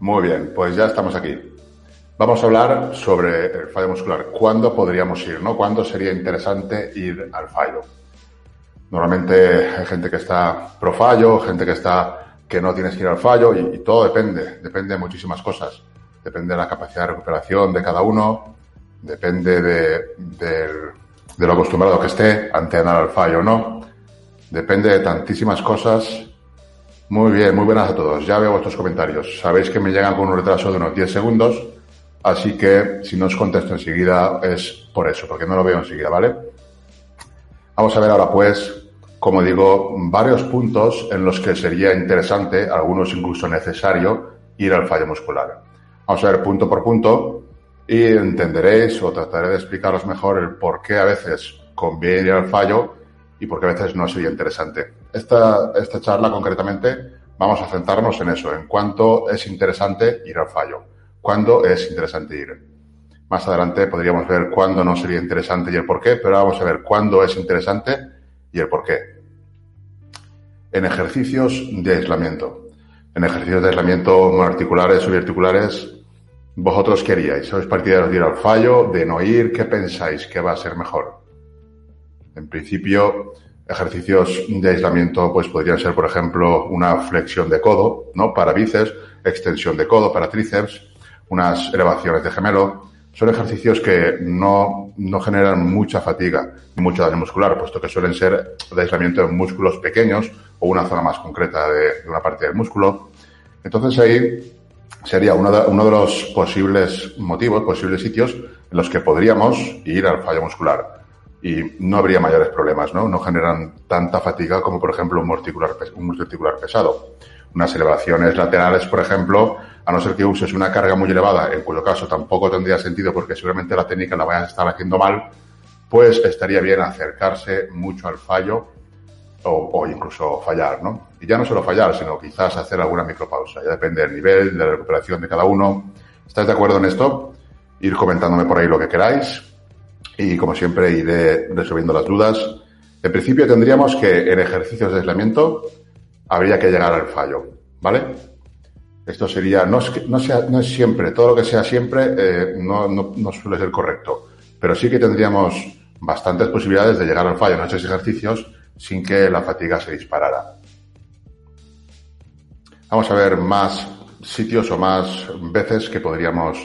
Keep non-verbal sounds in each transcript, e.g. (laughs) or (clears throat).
Muy bien, pues ya estamos aquí. Vamos a hablar sobre el fallo muscular. ¿Cuándo podríamos ir? ¿no? ¿Cuándo sería interesante ir al fallo? Normalmente hay gente que está pro fallo, gente que está que no tienes que ir al fallo y, todo depende, depende de muchísimas cosas. Depende de la capacidad de recuperación de cada uno, depende de, de lo acostumbrado que esté a entrenar al fallo o no. Depende de tantísimas cosas muy bien, muy buenas a todos. Ya veo vuestros comentarios. Sabéis que me llegan con un retraso de unos 10 segundos, así que si no os contesto enseguida es por eso, porque no lo veo enseguida, ¿vale? Vamos a ver ahora pues, como digo, varios puntos en los que sería interesante, algunos incluso necesario, ir al fallo muscular. Vamos a ver punto por punto y entenderéis o trataré de explicaros mejor el por qué a veces conviene ir al fallo y porque a veces no sería interesante. Esta, esta charla concretamente vamos a centrarnos en eso, en cuánto es interesante ir al fallo, cuándo es interesante ir. Más adelante podríamos ver cuándo no sería interesante y el por qué, pero vamos a ver cuándo es interesante y el por qué. En ejercicios de aislamiento. En ejercicios de aislamiento monoarticulares o biarticulares, ¿vosotros qué haríais? ¿Sois partidarios de ir al fallo, de no ir? ¿Qué pensáis que va a ser mejor? En principio, ejercicios de aislamiento pues podrían ser, por ejemplo, una flexión de codo, ¿no? Para bíceps, extensión de codo para tríceps, unas elevaciones de gemelo. Son ejercicios que no, no generan mucha fatiga ni mucho daño muscular, puesto que suelen ser de aislamiento de músculos pequeños o una zona más concreta de, de una parte del músculo. Entonces ahí sería uno de, uno de los posibles motivos, posibles sitios en los que podríamos ir al fallo muscular y no habría mayores problemas, ¿no? No generan tanta fatiga como, por ejemplo, un muscular, un pesado. Unas elevaciones laterales, por ejemplo, a no ser que uses una carga muy elevada, en cuyo caso tampoco tendría sentido porque seguramente la técnica la vayas a estar haciendo mal, pues estaría bien acercarse mucho al fallo o, o, incluso fallar, ¿no? Y ya no solo fallar, sino quizás hacer alguna micropausa. Ya depende del nivel, de la recuperación de cada uno. ¿Estáis de acuerdo en esto? Ir comentándome por ahí lo que queráis y como siempre iré resolviendo las dudas. En principio tendríamos que en ejercicios de aislamiento habría que llegar al fallo, ¿vale? Esto sería, no es, no no es siempre, todo lo que sea siempre eh, no, no, no, suele ser correcto, pero sí que tendríamos bastantes posibilidades de llegar al fallo en esos ejercicios sin que la fatiga se disparara. Vamos a ver más sitios o más veces que podríamos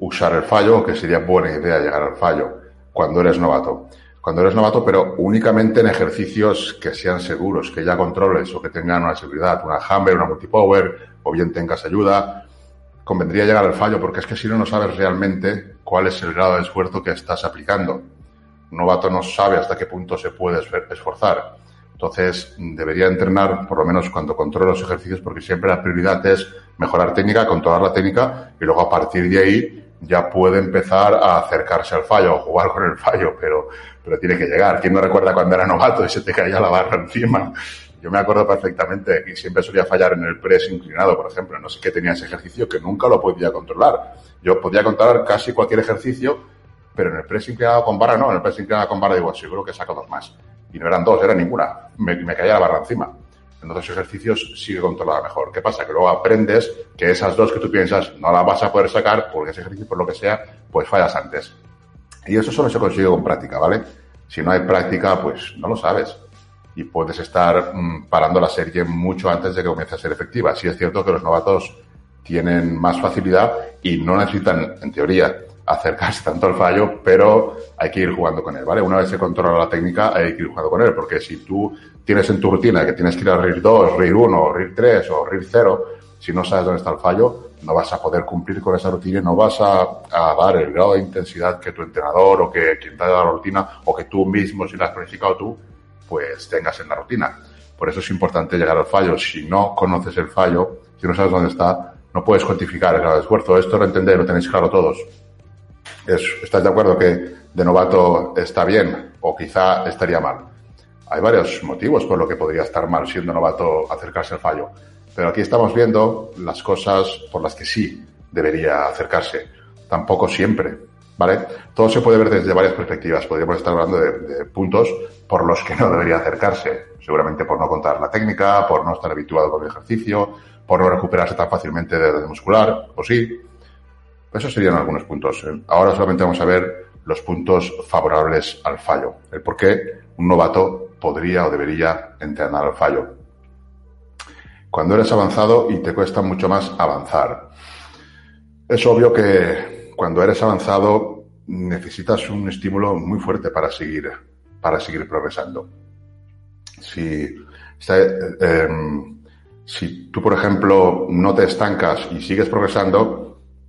usar el fallo o que sería buena idea llegar al fallo cuando eres novato. Cuando eres novato, pero únicamente en ejercicios que sean seguros, que ya controles o que tengan una seguridad, una hammer, una multipower, o bien tengas ayuda, convendría llegar al fallo, porque es que si no, no sabes realmente cuál es el grado de esfuerzo que estás aplicando. Un novato no sabe hasta qué punto se puede esforzar. Entonces, debería entrenar, por lo menos cuando controle los ejercicios, porque siempre la prioridad es mejorar técnica, controlar la técnica, y luego a partir de ahí ya puede empezar a acercarse al fallo o jugar con el fallo, pero, pero tiene que llegar. ¿Quién no recuerda cuando era novato y se te caía la barra encima? Yo me acuerdo perfectamente que siempre solía fallar en el press inclinado, por ejemplo. No sé qué tenía ese ejercicio que nunca lo podía controlar. Yo podía controlar casi cualquier ejercicio, pero en el press inclinado con barra no. En el press inclinado con barra digo, seguro que saco dos más. Y no eran dos, era ninguna. Me, me caía la barra encima en otros ejercicios sigue controlada mejor. ¿Qué pasa? Que luego aprendes que esas dos que tú piensas no las vas a poder sacar porque ese ejercicio, por lo que sea, pues fallas antes. Y eso solo se consigue con práctica, ¿vale? Si no hay práctica, pues no lo sabes. Y puedes estar mmm, parando la serie mucho antes de que comience a ser efectiva. Sí es cierto que los novatos tienen más facilidad y no necesitan, en teoría, acercarse tanto al fallo, pero hay que ir jugando con él, ¿vale? Una vez se controla la técnica, hay que ir jugando con él, porque si tú tienes en tu rutina que tienes que ir a RIR 2, RIR 1, RIR 3 o RIR 0, si no sabes dónde está el fallo, no vas a poder cumplir con esa rutina y no vas a, a dar el grado de intensidad que tu entrenador o que quien te ha dado la rutina o que tú mismo, si la has planificado tú, pues tengas en la rutina. Por eso es importante llegar al fallo. Si no conoces el fallo, si no sabes dónde está, no puedes cuantificar el grado de esfuerzo. Esto lo entendéis, lo tenéis claro todos. Es, ¿Estás de acuerdo que de novato está bien o quizá estaría mal? Hay varios motivos por lo que podría estar mal siendo novato acercarse al fallo, pero aquí estamos viendo las cosas por las que sí debería acercarse. Tampoco siempre. ¿Vale? Todo se puede ver desde varias perspectivas. Podríamos estar hablando de, de, puntos por los que no debería acercarse. Seguramente por no contar la técnica, por no estar habituado con el ejercicio, por no recuperarse tan fácilmente de la muscular, o sí. Esos serían algunos puntos. Ahora solamente vamos a ver los puntos favorables al fallo. El por qué un novato podría o debería entrenar al fallo. Cuando eres avanzado y te cuesta mucho más avanzar. Es obvio que cuando eres avanzado necesitas un estímulo muy fuerte para seguir, para seguir progresando. Si, eh, si tú, por ejemplo, no te estancas y sigues progresando,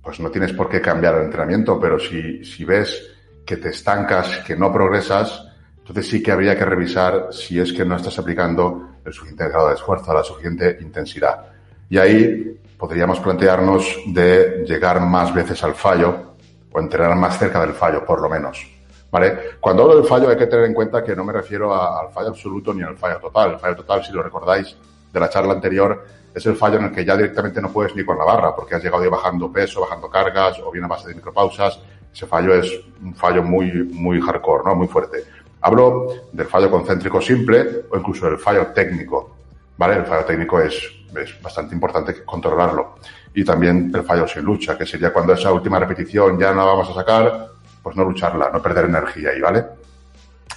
pues no tienes por qué cambiar el entrenamiento, pero si, si ves que te estancas, que no progresas, entonces sí que habría que revisar si es que no estás aplicando el suficiente grado de esfuerzo, la suficiente intensidad. Y ahí podríamos plantearnos de llegar más veces al fallo o entrenar más cerca del fallo, por lo menos. ¿Vale? Cuando hablo del fallo hay que tener en cuenta que no me refiero al fallo absoluto ni al fallo total. El fallo total, si lo recordáis de la charla anterior, es el fallo en el que ya directamente no puedes ni con la barra, porque has llegado ahí bajando peso, bajando cargas, o bien a base de micropausas. Ese fallo es un fallo muy, muy hardcore, ¿no? Muy fuerte. Hablo del fallo concéntrico simple o incluso del fallo técnico. ¿Vale? El fallo técnico es, es bastante importante controlarlo. Y también el fallo sin lucha, que sería cuando esa última repetición ya no la vamos a sacar, pues no lucharla, no perder energía ahí, ¿vale?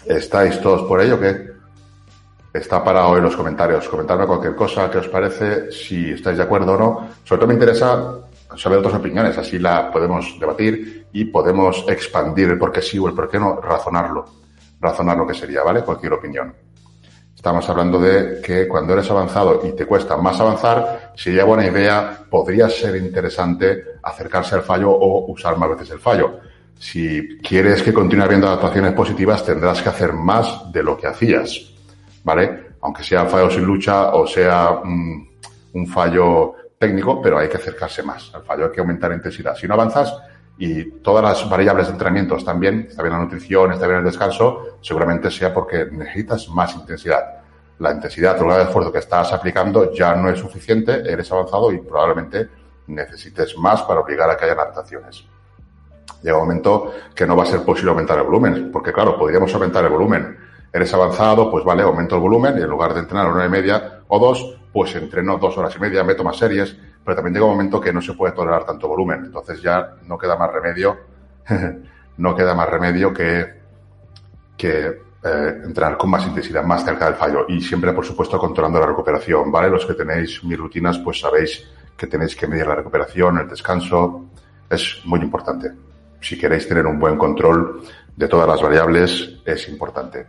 ¿Estáis todos por ello? ¿Qué? Está para hoy los comentarios. Comentadme cualquier cosa que os parece, si estáis de acuerdo o no. Sobre todo me interesa saber otras opiniones, así la podemos debatir y podemos expandir el por qué sí o el por qué no, razonarlo razonar lo que sería, ¿vale? Cualquier opinión. Estamos hablando de que cuando eres avanzado y te cuesta más avanzar, sería buena idea, podría ser interesante acercarse al fallo o usar más veces el fallo. Si quieres que continúe habiendo adaptaciones positivas, tendrás que hacer más de lo que hacías, ¿vale? Aunque sea fallo sin lucha o sea un, un fallo técnico, pero hay que acercarse más al fallo, hay que aumentar la intensidad. Si no avanzas, y todas las variables de entrenamiento están bien, está bien la nutrición, está bien el descanso, seguramente sea porque necesitas más intensidad. La intensidad el grado de esfuerzo que estás aplicando ya no es suficiente, eres avanzado y probablemente necesites más para obligar a que haya adaptaciones. Llega un momento que no va a ser posible aumentar el volumen, porque claro, podríamos aumentar el volumen. Eres avanzado, pues vale, aumento el volumen y en lugar de entrenar una hora y media o dos, pues entreno dos horas y media, meto más series, pero también llega un momento que no se puede tolerar tanto volumen. Entonces ya no queda más remedio, (laughs) no queda más remedio que, que eh, entrenar con más intensidad, más cerca del fallo. Y siempre, por supuesto, controlando la recuperación, ¿vale? Los que tenéis mis rutinas, pues sabéis que tenéis que medir la recuperación, el descanso. Es muy importante. Si queréis tener un buen control de todas las variables, es importante.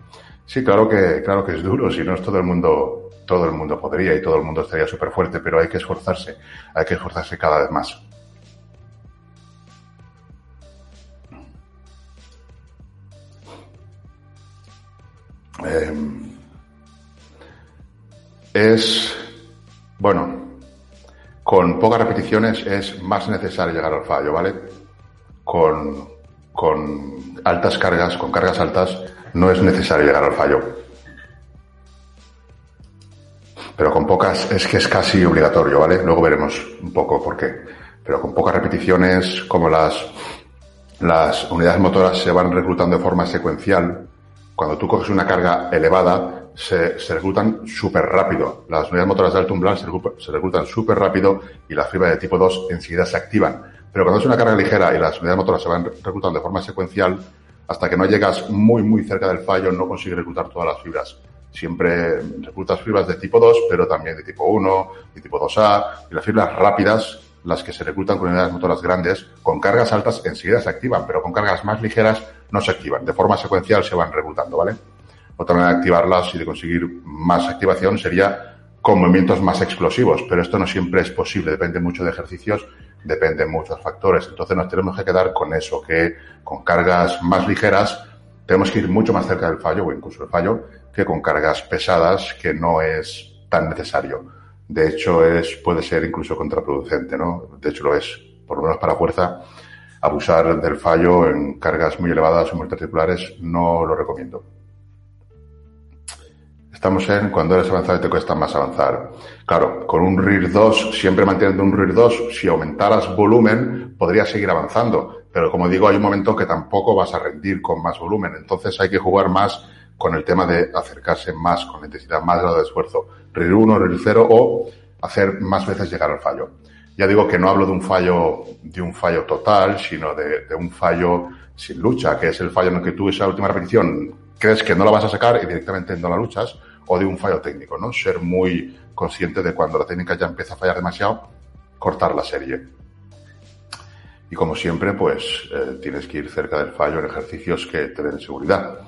Sí, claro que, claro que es duro, si no es todo el mundo todo el mundo podría y todo el mundo estaría súper fuerte, pero hay que esforzarse, hay que esforzarse cada vez más. Em, es, bueno, con pocas repeticiones es más necesario llegar al fallo, ¿vale? Con, con altas cargas, con cargas altas, no es necesario llegar al fallo pero con pocas es que es casi obligatorio, ¿vale? Luego veremos un poco por qué. Pero con pocas repeticiones, como las, las unidades motoras se van reclutando de forma secuencial, cuando tú coges una carga elevada, se, se reclutan súper rápido. Las unidades motoras de alto umbral se, se reclutan súper rápido y las fibras de tipo 2 enseguida se activan. Pero cuando es una carga ligera y las unidades motoras se van reclutando de forma secuencial, hasta que no llegas muy, muy cerca del fallo, no consigues reclutar todas las fibras siempre reclutas fibras de tipo 2, pero también de tipo 1, de tipo 2A, y las fibras rápidas, las que se reclutan con unidades motoras grandes, con cargas altas enseguida se activan, pero con cargas más ligeras no se activan. De forma secuencial se van reclutando, ¿vale? Otra manera de activarlas y de conseguir más activación sería con movimientos más explosivos, pero esto no siempre es posible, depende mucho de ejercicios, depende de muchos factores. Entonces nos tenemos que quedar con eso, que con cargas más ligeras tenemos que ir mucho más cerca del fallo o incluso el fallo que con cargas pesadas que no es tan necesario. De hecho, es, puede ser incluso contraproducente, ¿no? De hecho, lo es, por lo menos para fuerza. Abusar del fallo en cargas muy elevadas o muy articulares no lo recomiendo. Estamos en cuando eres avanzado y te cuesta más avanzar. Claro, con un RIR 2, siempre manteniendo un RIR 2, si aumentaras volumen, podrías seguir avanzando Pero como digo, hay un momento que tampoco vas a rendir con más volumen. Entonces hay que jugar más con el tema de acercarse más, con la intensidad más grado de esfuerzo. RIR 1, RIR 0 o hacer más veces llegar al fallo. Ya digo que no hablo de un fallo, de un fallo total, sino de, de un fallo sin lucha, que es el fallo en el que tú esa última repetición crees que no la vas a sacar y directamente no la luchas, o de un fallo técnico, ¿no? Ser muy consciente de cuando la técnica ya empieza a fallar demasiado, cortar la serie. Y como siempre, pues eh, tienes que ir cerca del fallo en ejercicios que te den seguridad.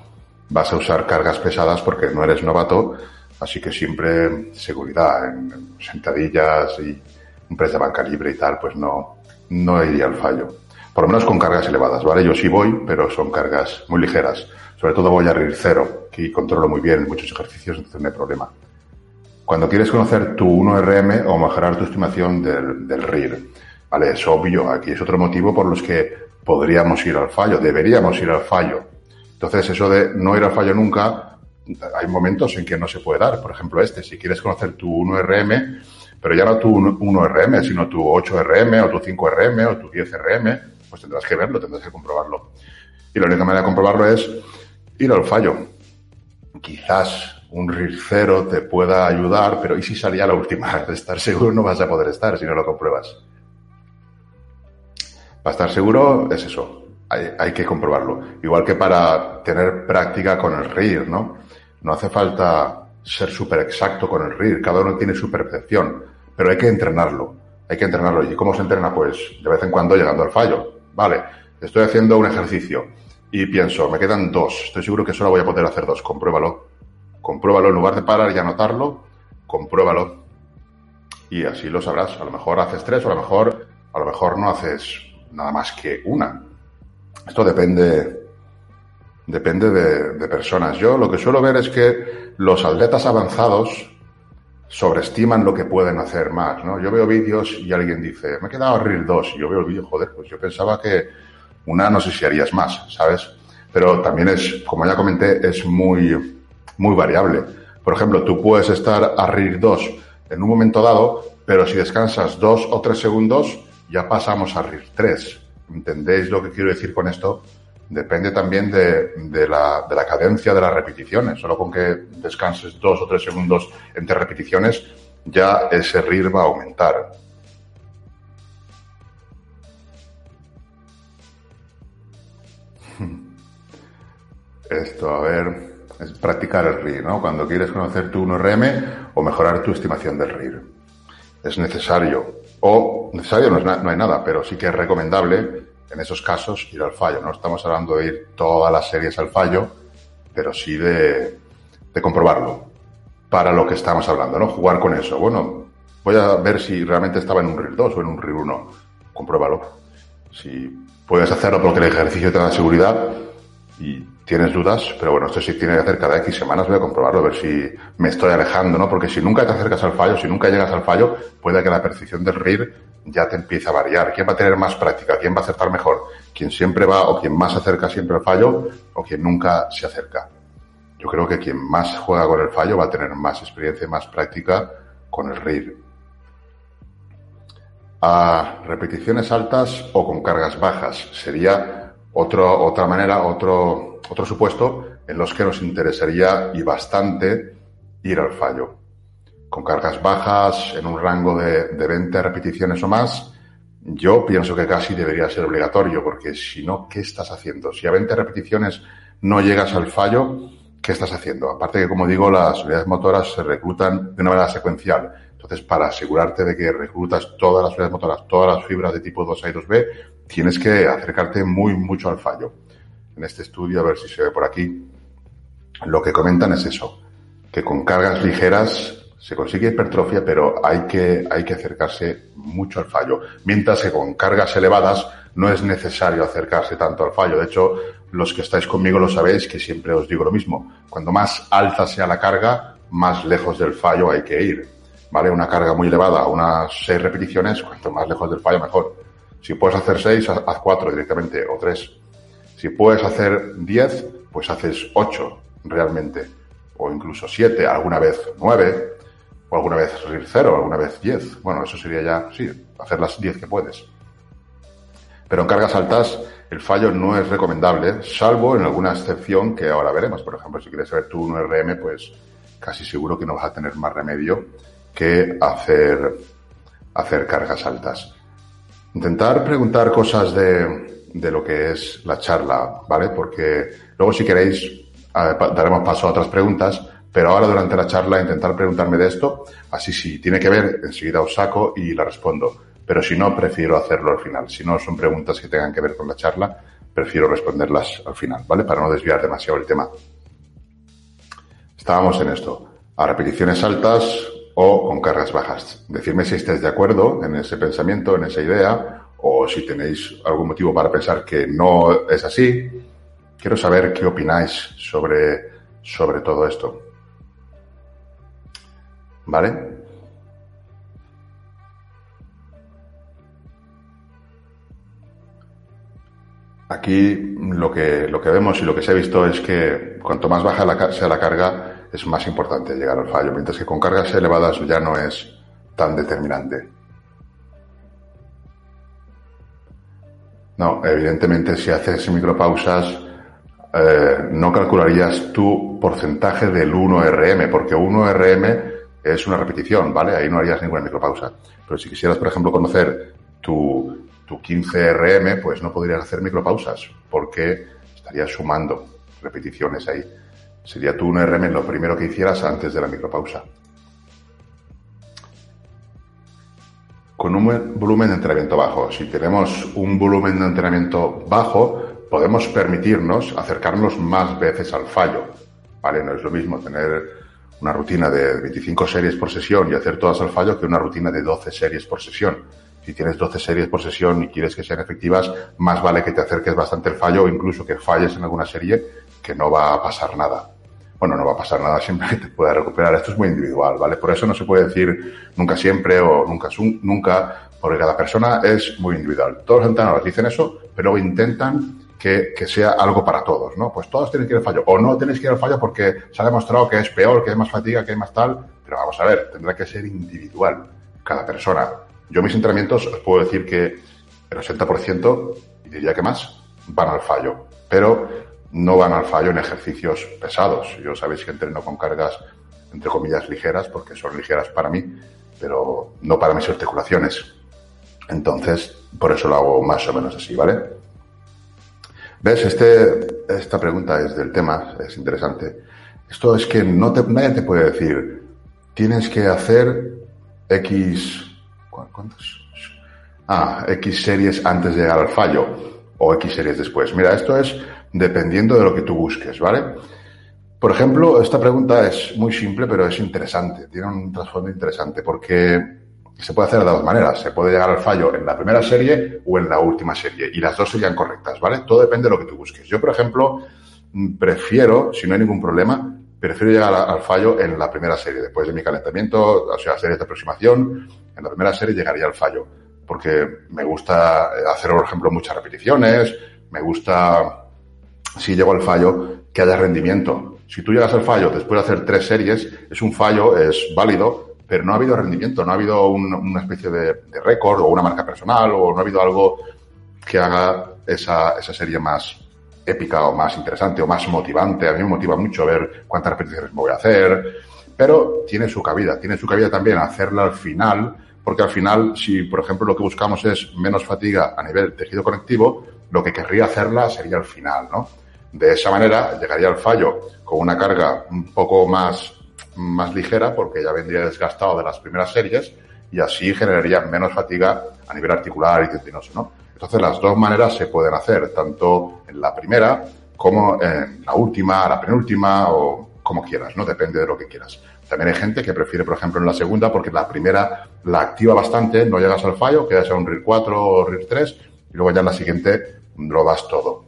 Vas a usar cargas pesadas porque no eres novato, así que siempre seguridad en sentadillas y un press de banca libre y tal, pues no, no iría al fallo. Por lo menos con cargas elevadas, ¿vale? Yo sí voy, pero son cargas muy ligeras. Sobre todo voy a RIR cero, que controlo muy bien muchos ejercicios, entonces no hay problema. Cuando quieres conocer tu 1RM o mejorar tu estimación del, del RIR, ¿vale? Es obvio, aquí es otro motivo por los que podríamos ir al fallo, deberíamos ir al fallo. Entonces, eso de no ir al fallo nunca, hay momentos en que no se puede dar. Por ejemplo, este, si quieres conocer tu 1RM, pero ya no tu 1RM, sino tu 8RM o tu 5RM o tu 10RM, pues tendrás que verlo, tendrás que comprobarlo. Y la única manera de comprobarlo es ir al fallo. Quizás un RIR te pueda ayudar, pero ¿y si salía la última? De estar seguro no vas a poder estar si no lo compruebas. Para estar seguro es eso, hay, hay, que comprobarlo. Igual que para tener práctica con el RIR, ¿no? No hace falta ser súper exacto con el RIR, cada uno tiene su percepción, pero hay que entrenarlo, hay que entrenarlo. ¿Y cómo se entrena? Pues de vez en cuando llegando al fallo. Vale, estoy haciendo un ejercicio y pienso, me quedan dos, estoy seguro que solo voy a poder hacer dos, compruébalo. Compruébalo en lugar de parar y anotarlo, compruébalo. Y así lo sabrás. A lo mejor haces tres o a lo mejor, a lo mejor no haces nada más que una. Esto depende, depende de, personas. Yo lo que suelo ver es que los atletas avanzados sobreestiman lo que pueden hacer más, ¿no? Yo veo vídeos y alguien dice, me he quedado a RIR 2 y yo veo el vídeo, joder, pues yo pensaba que una no sé si harías más, ¿sabes? Pero también es, como ya comenté, es muy, muy variable. Por ejemplo, tú puedes estar a RIR 2 en un momento dado, pero si descansas dos o tres segundos, ya pasamos a RIR 3. ¿Entendéis lo que quiero decir con esto? Depende también de, de, la, de la cadencia de las repeticiones. Solo con que descanses dos o tres segundos entre repeticiones, ya ese RIR va a aumentar. Esto, a ver, es practicar el RIR, ¿no? Cuando quieres conocer tu 1RM o mejorar tu estimación del RIR. Es necesario, o necesario no, es no hay nada, pero sí que es recomendable en esos casos ir al fallo. No estamos hablando de ir todas las series al fallo, pero sí de, de comprobarlo para lo que estamos hablando, ¿no? Jugar con eso. Bueno, voy a ver si realmente estaba en un RIR 2 o en un RIR 1. Compruébalo. Si puedes hacerlo porque el ejercicio te da seguridad y tienes dudas, pero bueno, esto sí tiene que hacer cada X semanas, voy a comprobarlo, a ver si me estoy alejando, ¿no? Porque si nunca te acercas al fallo, si nunca llegas al fallo, puede que la percepción del RIR ya te empiece a variar. ¿Quién va a tener más práctica? ¿Quién va a acertar mejor? ¿Quién siempre va o quien más se acerca siempre al fallo o quien nunca se acerca? Yo creo que quien más juega con el fallo va a tener más experiencia y más práctica con el RIR. A repeticiones altas o con cargas bajas sería otro, otra manera, otro, otro supuesto en los que nos interesaría y bastante ir al fallo. Con cargas bajas, en un rango de, de 20 repeticiones o más, yo pienso que casi debería ser obligatorio, porque si no, ¿qué estás haciendo? Si a 20 repeticiones no llegas al fallo, ¿qué estás haciendo? Aparte que, como digo, las unidades motoras se reclutan de una manera secuencial. Entonces, para asegurarte de que reclutas todas las unidades motoras, todas las fibras de tipo 2A y 2B, tienes que acercarte muy mucho al fallo. En este estudio, a ver si se ve por aquí, lo que comentan es eso, que con cargas ligeras se consigue hipertrofia, pero hay que, hay que acercarse mucho al fallo. Mientras que con cargas elevadas no es necesario acercarse tanto al fallo. De hecho, los que estáis conmigo lo sabéis que siempre os digo lo mismo. Cuando más alta sea la carga, más lejos del fallo hay que ir. ¿Vale? Una carga muy elevada, unas seis repeticiones, cuanto más lejos del fallo, mejor. Si puedes hacer seis, haz cuatro directamente, o tres. Si puedes hacer diez, pues haces ocho realmente. O incluso siete, alguna vez nueve, o alguna vez cero, alguna vez diez. Bueno, eso sería ya, sí, hacer las diez que puedes. Pero en cargas altas el fallo no es recomendable, salvo en alguna excepción que ahora veremos. Por ejemplo, si quieres saber tu 1RM, pues casi seguro que no vas a tener más remedio que hacer, hacer cargas altas. Intentar preguntar cosas de, de lo que es la charla, ¿vale? Porque luego si queréis daremos paso a otras preguntas, pero ahora durante la charla intentar preguntarme de esto, así si tiene que ver, enseguida os saco y la respondo. Pero si no, prefiero hacerlo al final. Si no son preguntas que tengan que ver con la charla, prefiero responderlas al final, ¿vale? Para no desviar demasiado el tema. Estábamos en esto. A repeticiones altas o con cargas bajas. Decirme si estáis de acuerdo en ese pensamiento, en esa idea, o si tenéis algún motivo para pensar que no es así. Quiero saber qué opináis sobre, sobre todo esto. ¿Vale? Aquí lo que, lo que vemos y lo que se ha visto es que cuanto más baja sea la carga, es más importante llegar al fallo, mientras que con cargas elevadas ya no es tan determinante. No, evidentemente si haces micropausas eh, no calcularías tu porcentaje del 1RM, porque 1RM es una repetición, ¿vale? Ahí no harías ninguna micropausa. Pero si quisieras, por ejemplo, conocer tu, tu 15RM, pues no podrías hacer micropausas, porque estarías sumando repeticiones ahí. Sería tu 1RM lo primero que hicieras antes de la micropausa. Con un volumen de entrenamiento bajo. Si tenemos un volumen de entrenamiento bajo, podemos permitirnos acercarnos más veces al fallo. ¿Vale? No es lo mismo tener una rutina de 25 series por sesión y hacer todas al fallo que una rutina de 12 series por sesión. Si tienes 12 series por sesión y quieres que sean efectivas, más vale que te acerques bastante al fallo o incluso que falles en alguna serie que no va a pasar nada. Bueno, no va a pasar nada siempre que te pueda recuperar. Esto es muy individual, ¿vale? Por eso no se puede decir nunca siempre o nunca, nunca, porque cada persona es muy individual. Todos los entrenadores dicen eso, pero intentan que, sea algo para todos, ¿no? Pues todos tienen que ir al fallo. O no tenéis que ir al fallo porque se ha demostrado que es peor, que hay más fatiga, que hay más tal. Pero vamos a ver, tendrá que ser individual, cada persona. Yo mis entrenamientos os puedo decir que el 80%, y diría que más, van al fallo. Pero no van al fallo en ejercicios pesados. Yo sabéis que entreno con cargas, entre comillas, ligeras, porque son ligeras para mí, pero no para mis articulaciones. Entonces, por eso lo hago más o menos así, ¿vale? ¿Ves? Este, esta pregunta es del tema, es interesante. Esto es que no te, nadie te puede decir, tienes que hacer X, ¿cuántos? Ah, X series antes de llegar al fallo o X series después. Mira, esto es dependiendo de lo que tú busques, ¿vale? Por ejemplo, esta pregunta es muy simple, pero es interesante, tiene un trasfondo interesante, porque se puede hacer de dos maneras. Se puede llegar al fallo en la primera serie o en la última serie. Y las dos serían correctas, ¿vale? Todo depende de lo que tú busques. Yo, por ejemplo, prefiero, si no hay ningún problema, prefiero llegar al fallo en la primera serie. Después de mi calentamiento, o sea, series de aproximación, en la primera serie llegaría al fallo. Porque me gusta hacer, por ejemplo, muchas repeticiones, me gusta, si llego al fallo, que haya rendimiento. Si tú llegas al fallo después de hacer tres series, es un fallo, es válido, pero no ha habido rendimiento, no ha habido una especie de, récord o una marca personal o no ha habido algo que haga esa, esa serie más épica o más interesante o más motivante. A mí me motiva mucho ver cuántas repeticiones me voy a hacer, pero tiene su cabida, tiene su cabida también hacerla al final, porque al final, si por ejemplo lo que buscamos es menos fatiga a nivel tejido conectivo, lo que querría hacerla sería al final, ¿no? De esa manera llegaría al fallo con una carga un poco más más ligera porque ya vendría desgastado de las primeras series y así generaría menos fatiga a nivel articular y tendinoso, ¿no? Entonces las dos maneras se pueden hacer, tanto en la primera como en la última, la penúltima o como quieras, ¿no? Depende de lo que quieras. También hay gente que prefiere, por ejemplo, en la segunda porque la primera la activa bastante, no llegas al fallo, quedas a un RIR 4 o RIR 3 y luego ya en la siguiente lo das todo.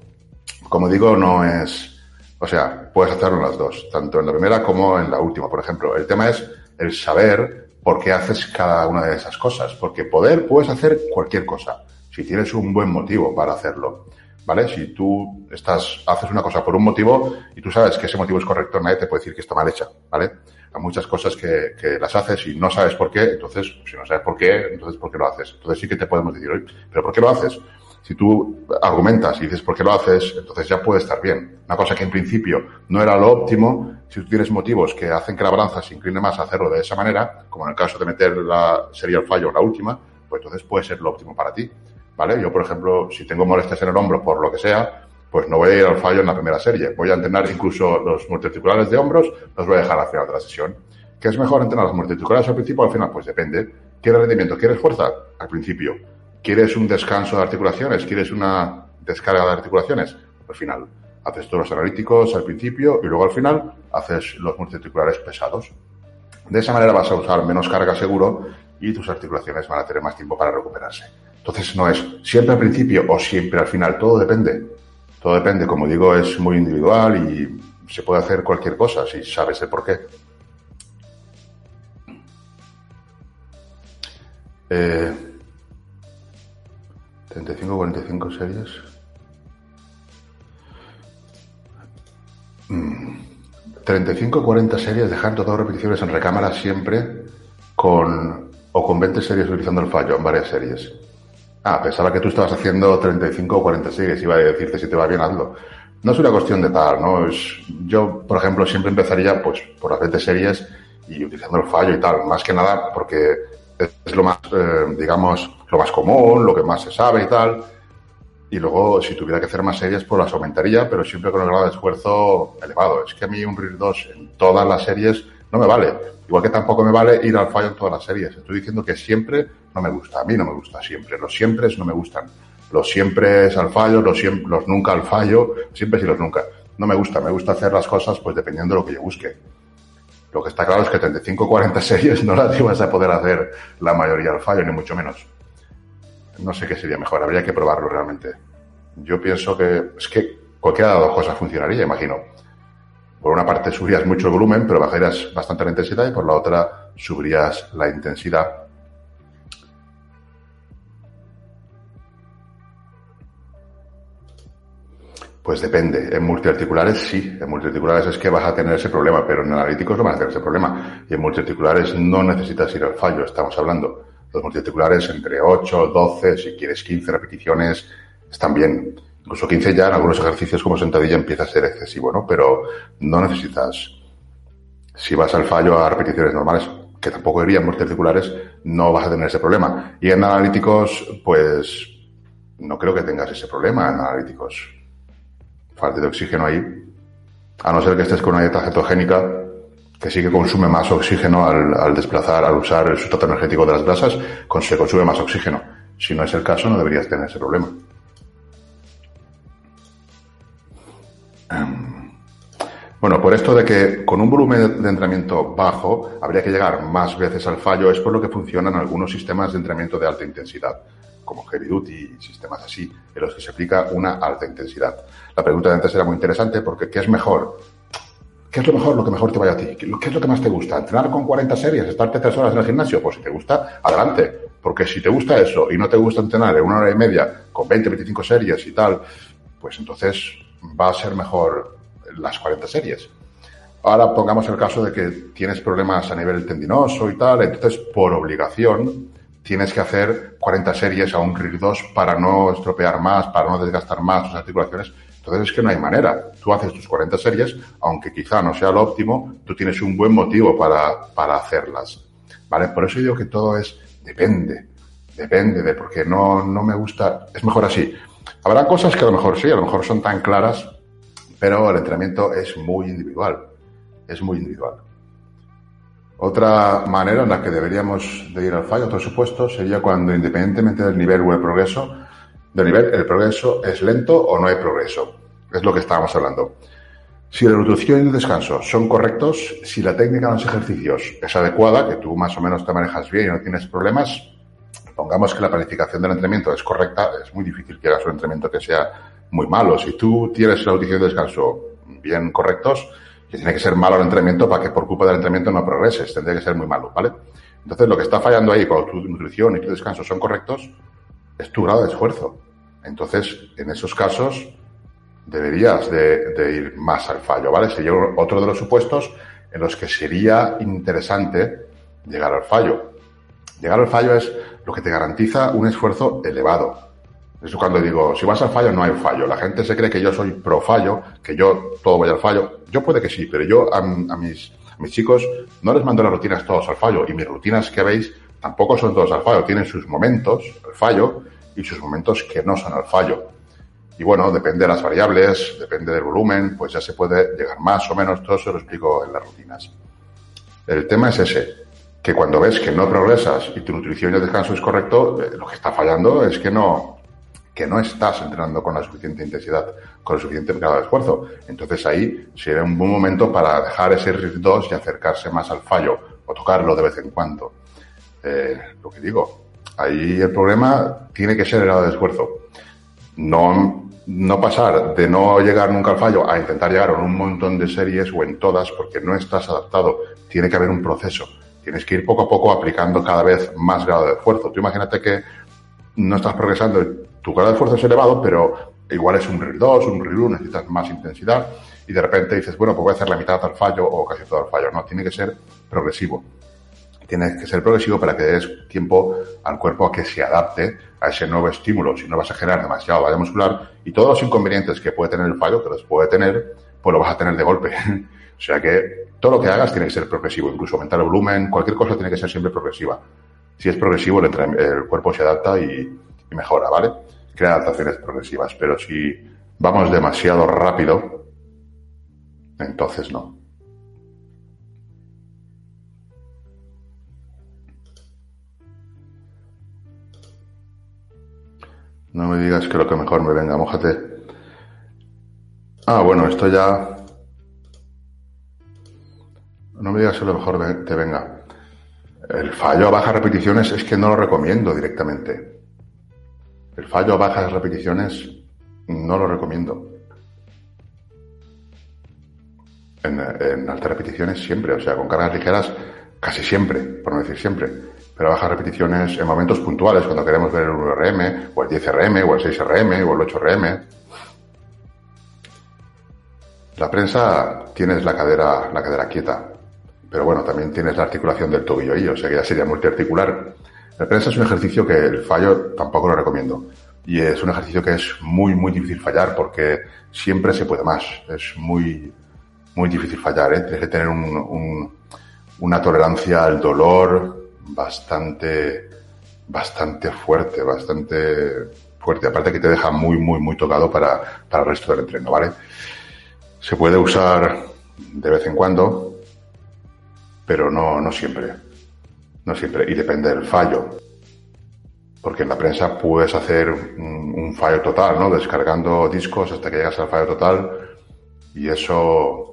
Como digo, no es, o sea, puedes hacerlo en las dos, tanto en la primera como en la última, por ejemplo. El tema es el saber por qué haces cada una de esas cosas, porque poder puedes hacer cualquier cosa, si tienes un buen motivo para hacerlo. ¿Vale? Si tú estás, haces una cosa por un motivo y tú sabes que ese motivo es correcto, nadie te puede decir que está mal hecha, ¿vale? Hay muchas cosas que, que las haces y no sabes por qué, entonces, si no sabes por qué, entonces ¿por qué lo haces? Entonces sí que te podemos decir, pero ¿por qué lo haces? Si tú argumentas y dices por qué lo haces, entonces ya puede estar bien. Una cosa que en principio no era lo óptimo, si tú tienes motivos que hacen que la balanza se incline más a hacerlo de esa manera, como en el caso de meter la sería el fallo la última, pues entonces puede ser lo óptimo para ti. ¿Vale? Yo, por ejemplo, si tengo molestias en el hombro por lo que sea, pues no voy a ir al fallo en la primera serie. Voy a entrenar incluso los multiarticulares de hombros, los voy a dejar al final de la sesión. ¿Qué es mejor entrenar los multiarticulares al principio o al final? Pues depende. ¿Quieres rendimiento? ¿Quieres fuerza? Al principio. ¿Quieres un descanso de articulaciones? ¿Quieres una descarga de articulaciones? Al final. Haces todos los analíticos al principio y luego al final haces los multiarticulares pesados. De esa manera vas a usar menos carga seguro y tus articulaciones van a tener más tiempo para recuperarse. Entonces no es siempre al principio o siempre al final, todo depende. Todo depende, como digo, es muy individual y se puede hacer cualquier cosa si sabes el por qué. Eh, 35, 45 series. 35, 40 series, dejando dos repeticiones en recámara siempre con o con 20 series utilizando el fallo en varias series. Ah, pensaba que tú estabas haciendo 35 o 40 series, iba a decirte si te va bien, hazlo. No es una cuestión de tal, ¿no? Es, yo, por ejemplo, siempre empezaría pues por las 20 series y utilizando el fallo y tal, más que nada porque es lo más, eh, digamos, lo más común, lo que más se sabe y tal. Y luego, si tuviera que hacer más series, pues las aumentaría, pero siempre con el grado de esfuerzo elevado. Es que a mí un RIR 2 en todas las series no me vale. Igual que tampoco me vale ir al fallo en todas las series. Estoy diciendo que siempre no me gusta. A mí no me gusta siempre. Los siempre no me gustan. Los siempre al fallo, los, siempre, los nunca al fallo, siempre y los nunca. No me gusta. Me gusta hacer las cosas pues dependiendo de lo que yo busque. Lo que está claro es que 35 40 series no las ibas a poder hacer la mayoría al fallo, ni mucho menos. No sé qué sería mejor, habría que probarlo realmente. Yo pienso que es que cualquiera de las dos cosas funcionaría, imagino. Por una parte subirías mucho el volumen, pero bajarías bastante la intensidad y por la otra subirías la intensidad Pues depende. En multiarticulares sí. En multiarticulares es que vas a tener ese problema, pero en analíticos no vas a tener ese problema. Y en multiarticulares no necesitas ir al fallo, estamos hablando. Los multiarticulares entre 8, 12, si quieres 15 repeticiones, están bien. Incluso 15 ya en algunos ejercicios como sentadilla empieza a ser excesivo, ¿no? Pero no necesitas. Si vas al fallo a repeticiones normales, que tampoco irían multiarticulares, no vas a tener ese problema. Y en analíticos, pues no creo que tengas ese problema en analíticos falta de oxígeno ahí, a no ser que estés con una dieta cetogénica que sí que consume más oxígeno al, desplazar, al usar el sustrato energético de las grasas, se consume más oxígeno. Si no es el caso, no deberías tener ese problema. Em, bueno, por esto de que con un volumen de entrenamiento bajo habría que llegar más veces al fallo, es por lo que funcionan algunos sistemas de entrenamiento de alta intensidad como Heavy Duty y sistemas así, en los que se aplica una alta intensidad. La pregunta de antes era muy interesante porque ¿qué es mejor? ¿Qué es lo mejor, lo que mejor te vaya a ti? ¿Qué es lo que más te gusta? ¿Entrenar con 40 series? ¿Estarte tres horas en el gimnasio? Pues si te gusta, adelante. Porque si te gusta eso y no te gusta entrenar en una hora y media con 20, 25 series y tal, pues entonces va a ser mejor las 40 series. Ahora pongamos el caso de que tienes problemas a nivel tendinoso y tal, entonces por obligación tienes que hacer 40 series a un RIR 2 para no estropear más, para no desgastar más tus articulaciones. Entonces es que no hay manera. Tú haces tus 40 series, aunque quizá no sea lo óptimo, tú tienes un buen motivo para, para hacerlas. ¿Vale? Por eso digo que todo es depende. Depende de porque no, no me gusta. Es mejor así. Habrá cosas que a lo mejor sí, a lo mejor son tan claras, pero el entrenamiento es muy individual. Es muy individual. Otra manera en la que deberíamos de ir al fallo, otro supuesto, sería cuando independientemente del nivel o el progreso, del nivel, el progreso es lento o no hay progreso. Es lo que estábamos hablando. Si la nutrición y el descanso son correctos, si la técnica de los ejercicios es adecuada, que tú más o menos te manejas bien y no tienes problemas, pongamos que la planificación del entrenamiento es correcta, es muy difícil que hagas un entrenamiento que sea muy malo. Si tú tienes la nutrición y el descanso bien correctos, que tiene que ser malo el entrenamiento para que por culpa del entrenamiento no progreses, tendría que ser muy malo, ¿vale? Entonces, lo que está fallando ahí cuando tu nutrición y tu descanso son correctos es tu grado de esfuerzo. Entonces, en esos casos, deberías de, ir más al fallo, ¿vale? Sería otro de los supuestos en los que sería interesante llegar al fallo. Llegar al fallo es lo que te garantiza un esfuerzo elevado. Es cuando digo, si vas al fallo, no hay fallo. La gente se cree que yo soy pro fallo, que yo todo voy al fallo. Yo puede que sí, pero yo a, mis, mis chicos no les mando las rutinas todos al fallo. Y mis rutinas que veis tampoco son todos al fallo. Tienen sus momentos al fallo y sus momentos que no son al fallo. Y bueno, depende de las variables, depende del volumen, pues ya se puede llegar más o menos. Todo eso lo explico en las rutinas. El tema es ese, que cuando ves que no progresas y tu nutrición y el descanso es correcto, eh, lo que está fallando es que no, que no estás entrenando con la suficiente intensidad, con el suficiente grado de esfuerzo. Entonces ahí sería un buen momento para dejar ese RIF 2 y acercarse más al fallo o tocarlo de vez en cuando. Eh, lo que digo, ahí el problema tiene que ser el grado de esfuerzo. No, no pasar de no llegar nunca al fallo a intentar llegar en un montón de series o en todas porque no estás adaptado. Tiene que haber un proceso. Tienes que ir poco a poco aplicando cada vez más grado de esfuerzo. Tú imagínate que no estás progresando tu grado de esfuerzo es elevado, pero igual es un RIR 2, un RIR 1, necesitas más intensidad y de repente dices, bueno, pues voy a hacer la mitad al fallo o casi todo al fallo. No, tiene que ser progresivo. Tiene que ser progresivo para que des tiempo al cuerpo a que se adapte a ese nuevo estímulo. Si no vas a generar demasiado valla muscular y todos los inconvenientes que puede tener el fallo, que los puede tener, pues lo vas a tener de golpe. (laughs) o sea que todo lo que hagas tiene que ser progresivo, incluso aumentar el volumen, cualquier cosa tiene que ser siempre progresiva. Si es progresivo, el, cuerpo se adapta y mejora, ¿vale? crea adaptaciones progresivas, pero si vamos demasiado rápido, entonces no. No me digas que lo que mejor me venga, mojate. Ah, bueno, esto ya. No me digas que lo mejor te venga. El fallo a bajas repeticiones es que no lo recomiendo directamente. El fallo a bajas repeticiones no lo recomiendo. En, altas repeticiones siempre, o sea, con cargas ligeras casi siempre, por no decir siempre. Pero bajas repeticiones en momentos puntuales, cuando queremos ver el 1RM, o el 10RM, o el 6RM, o el 8RM. La prensa tienes la cadera, la cadera quieta, pero bueno, también tienes la articulación del tobillo ahí, o sea que ya sería multiarticular la prensa es un ejercicio que el fallo tampoco lo recomiendo. Y es un ejercicio que es muy, muy difícil fallar porque siempre se puede más. Es muy, muy difícil fallar. ¿eh? Tienes que tener una tolerancia al dolor bastante, bastante fuerte, bastante fuerte. Aparte que te deja muy, muy, muy tocado para, para el resto del entreno, ¿vale? Se puede usar de vez en cuando, pero no, no siempre. No siempre, y depende del fallo. Porque en la prensa puedes hacer un, fallo total, ¿no? Descargando discos hasta que llegas al fallo total y eso,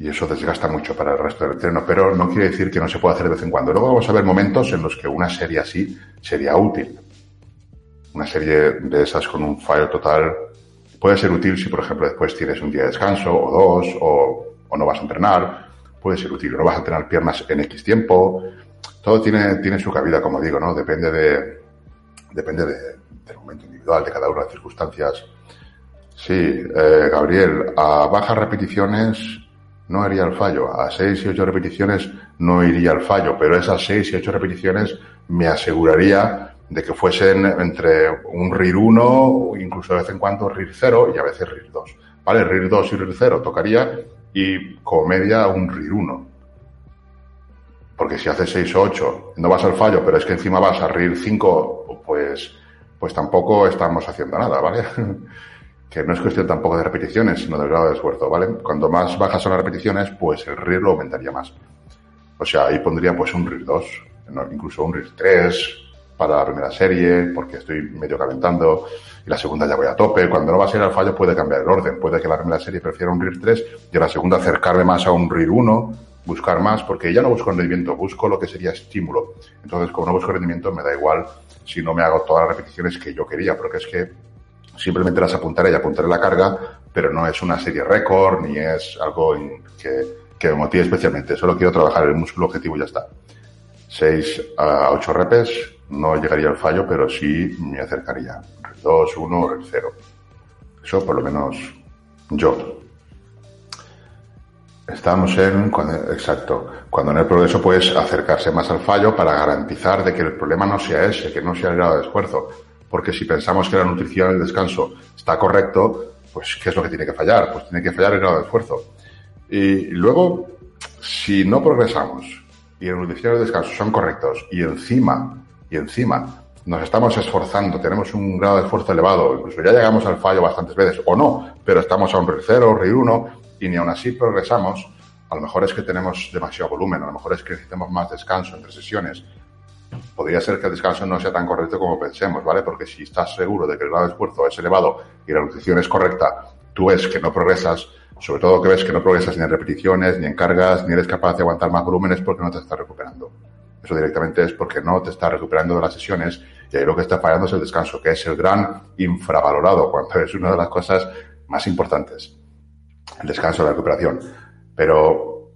y eso desgasta mucho para el resto del entreno, pero no quiere decir que no se pueda hacer de vez en cuando. Luego vamos a ver momentos en los que una serie así sería útil. Una serie de esas con un fallo total puede ser útil si, por ejemplo, después tienes un día de descanso o dos o, o no vas a entrenar. Puede ser útil. No vas a entrenar piernas en X tiempo todo tiene, tiene su cabida, como digo, ¿no? Depende de, depende del momento individual, de cada una de las circunstancias. Sí, eh, Gabriel, a bajas repeticiones no iría al fallo. A seis y ocho repeticiones no iría al fallo, pero esas seis y ocho repeticiones me aseguraría de que fuesen entre un RIR 1 o incluso de vez en cuando RIR 0 y a veces RIR 2. ¿Vale? RIR 2 y RIR 0 tocaría y como media un RIR 1. Porque si haces 6 o 8, no vas al fallo, pero es que encima vas a RIR 5, pues, pues tampoco estamos haciendo nada, ¿vale? (laughs) que no es cuestión tampoco de repeticiones, sino del grado de esfuerzo, ¿vale? Cuando más bajas son las repeticiones, pues el RIR lo aumentaría más. O sea, ahí pondría pues un RIR 2, incluso un RIR 3 para la primera serie, porque estoy medio calentando, y la segunda ya voy a tope. Cuando no va a ser al fallo puede cambiar el orden, puede que la primera serie prefiera un RIR 3 y la segunda acercarme más a un RIR 1 buscar más, porque ya no busco rendimiento, busco lo que sería estímulo. Entonces, como no busco rendimiento, me da igual si no me hago todas las repeticiones que yo quería, porque es que simplemente las apuntaré y apuntaré la carga, pero no es una serie récord, ni es algo que, que me motive especialmente. Solo quiero trabajar el músculo objetivo y ya está. 6 a 8 repes, no llegaría al fallo, pero sí me acercaría. 2, 1, 0. Eso por lo menos yo. Estamos en, exacto, cuando en el progreso puedes acercarse más al fallo para garantizar de que el problema no sea ese, que no sea el grado de esfuerzo. Porque si pensamos que la nutrición el descanso está correcto, pues ¿qué es lo que tiene que fallar? Pues tiene que fallar el grado de esfuerzo. Y luego, si no progresamos y la nutrición y el descanso son correctos y encima, y encima nos estamos esforzando, tenemos un grado de esfuerzo elevado, incluso ya llegamos al fallo bastantes veces, o no, pero estamos a un RIR 0, RIR 1, y ni aún así progresamos, a lo mejor es que tenemos demasiado volumen, a lo mejor es que necesitamos más descanso entre sesiones. Podría ser que el descanso no sea tan correcto como pensemos, ¿vale? Porque si estás seguro de que el grado de esfuerzo es elevado y la nutrición es correcta, tú ves que no progresas, sobre todo que ves que no progresas ni en repeticiones, ni en cargas, ni eres capaz de aguantar más volúmenes porque no te estás recuperando. Eso directamente es porque no te estás recuperando de las sesiones y ahí lo que está fallando es el descanso, que es el gran infravalorado, cuando es una de las cosas más importantes. El descanso, la recuperación. Pero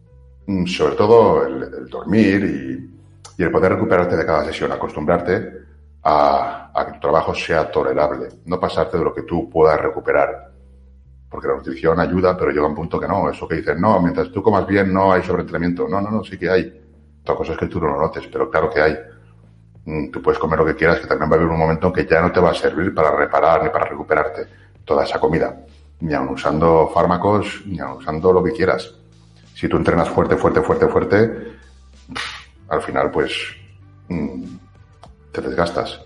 mm, sobre todo el, dormir y, el poder recuperarte de cada sesión, acostumbrarte a, que tu trabajo sea tolerable, no pasarte de lo que tú puedas recuperar. Porque la nutrición ayuda, pero llega un punto que no. Eso que dices, no, mientras tú comas bien no hay sobreentrenamiento. No, no, no, sí que hay. Otra cosa es que tú no lo notes, pero claro que hay. Mm, tú puedes comer lo que quieras, que también va a haber un momento en que ya no te va a servir para reparar ni para recuperarte toda esa comida. Ni aun usando fármacos, ni aun usando lo que quieras. Si tú entrenas fuerte, fuerte, fuerte, fuerte, al final pues mm, te desgastas.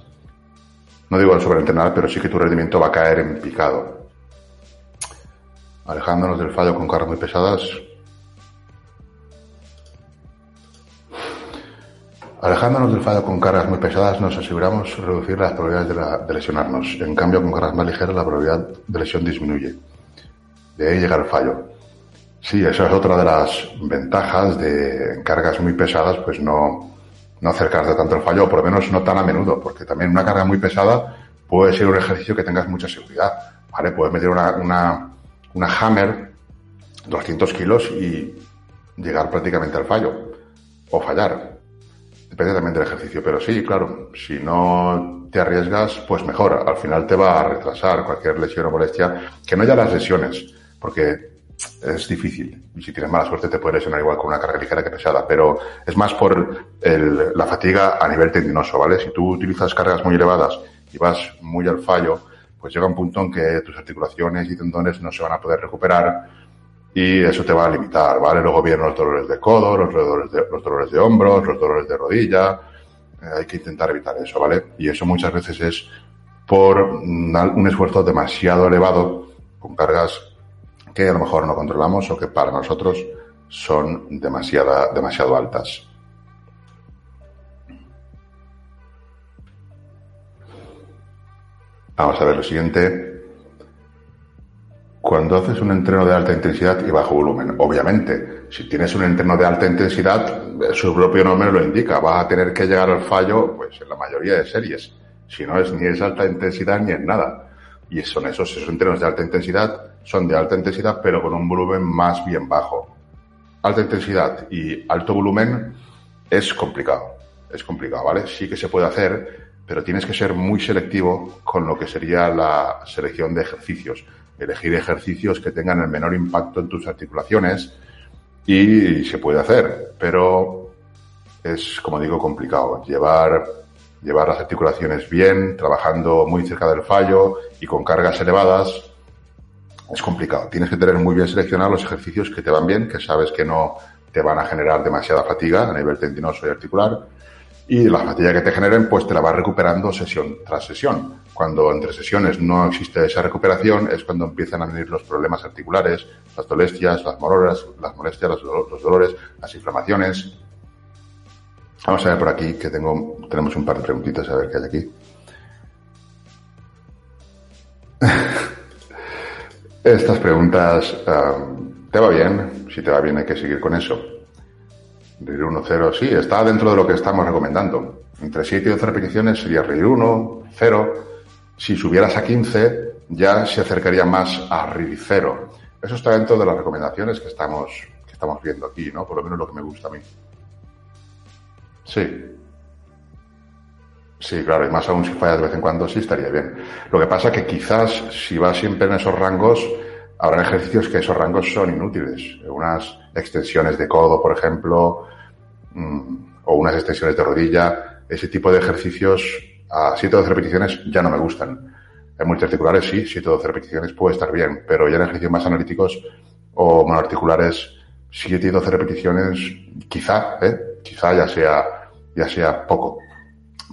No digo el sobreentrenar, pero sí que tu rendimiento va a caer en picado. Alejándonos del fallo con cargas muy pesadas, Alejándonos del fallo con cargas muy pesadas, nos aseguramos reducir las probabilidades de, lesionarnos. En cambio, con cargas más ligeras, la probabilidad de lesión disminuye. De ahí llegar al fallo. Sí, esa es otra de las ventajas de cargas muy pesadas, pues no, no acercarte tanto al fallo, o por lo menos no tan a menudo, porque también una carga muy pesada puede ser un ejercicio que tengas mucha seguridad. ¿Vale? Puedes meter una, una, una hammer 200 kilos y llegar prácticamente al fallo, o fallar. Depende también del ejercicio, pero sí, claro, si no te arriesgas, pues mejor. Al final te va a retrasar cualquier lesión o molestia, que no ya las lesiones, porque es difícil. Si tienes mala suerte te puedes lesionar igual con una carga ligera que pesada, pero es más por la fatiga a nivel tendinoso, ¿vale? Si tú utilizas cargas muy elevadas y vas muy al fallo, pues llega un punto en que tus articulaciones y tendones no se van a poder recuperar y eso te va a limitar, ¿vale? Luego vienen los dolores de codo, los dolores de, los dolores de hombros, los dolores de rodilla. Eh, hay que intentar evitar eso, ¿vale? Y eso muchas veces es por un esfuerzo demasiado elevado con cargas que a lo mejor no controlamos o que para nosotros son demasiada, demasiado altas. Vamos a ver lo siguiente cuando haces un entreno de alta intensidad y bajo volumen. Obviamente, si tienes un entreno de alta intensidad, su propio nombre lo indica, va a tener que llegar al fallo pues en la mayoría de series. Si no es ni es alta intensidad ni es nada. Y son esos, esos entrenos de alta intensidad, son de alta intensidad pero con un volumen más bien bajo. Alta intensidad y alto volumen es complicado. Es complicado, ¿vale? Sí que se puede hacer, pero tienes que ser muy selectivo con lo que sería la selección de ejercicios elegir ejercicios que tengan el menor impacto en tus articulaciones y se puede hacer, pero es, como digo, complicado. Llevar, llevar las articulaciones bien, trabajando muy cerca del fallo y con cargas elevadas, es complicado. Tienes que tener muy bien seleccionados los ejercicios que te van bien, que sabes que no te van a generar demasiada fatiga a nivel tendinoso y articular y la fatiga que te generen, pues te la vas recuperando sesión tras sesión. Cuando entre sesiones no existe esa recuperación, es cuando empiezan a venir los problemas articulares, las dolestias, las molestias, las molestias, los, dolores, las inflamaciones. Vamos a ver por aquí que tengo, tenemos un par de preguntitas a ver qué hay aquí. (laughs) Estas preguntas, ah, ¿te va bien? Si te va bien hay que seguir con eso. RIR 1, 0, sí, está dentro de lo que estamos recomendando. Entre 7 y 12 repeticiones sería RIR 1, 0. Si subieras a 15, ya se acercaría más a RIR 0. Eso está dentro de las recomendaciones que estamos, que estamos viendo aquí, ¿no? Por lo menos lo que me gusta a mí. Sí. Sí, claro, y más aún si falla de vez en cuando, sí estaría bien. Lo que pasa que quizás si vas siempre en esos rangos, habrá ejercicios que esos rangos son inútiles. Unas extensiones de codo, por ejemplo, mm, o unas extensiones de rodilla. Ese tipo de ejercicios a 7 o 12 repeticiones ya no me gustan. En multiarticulares sí, 7 o 12 repeticiones puede estar bien, pero ya en ejercicios más analíticos o monoarticulares, 7 y 12 repeticiones, quizá, ¿eh? quizá ya sea, ya sea poco.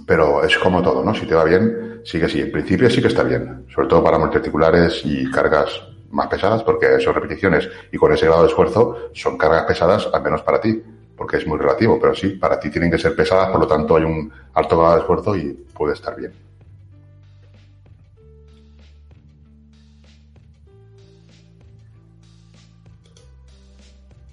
Pero es como todo, ¿no? Si te va bien, sí que sí. En principio sí que está bien, sobre todo para multiarticulares y cargas más pesadas, porque son repeticiones y con ese grado de esfuerzo son cargas pesadas, al menos para ti, porque es muy relativo, pero sí, para ti tienen que ser pesadas, por lo tanto hay un alto grado de esfuerzo y puede estar bien.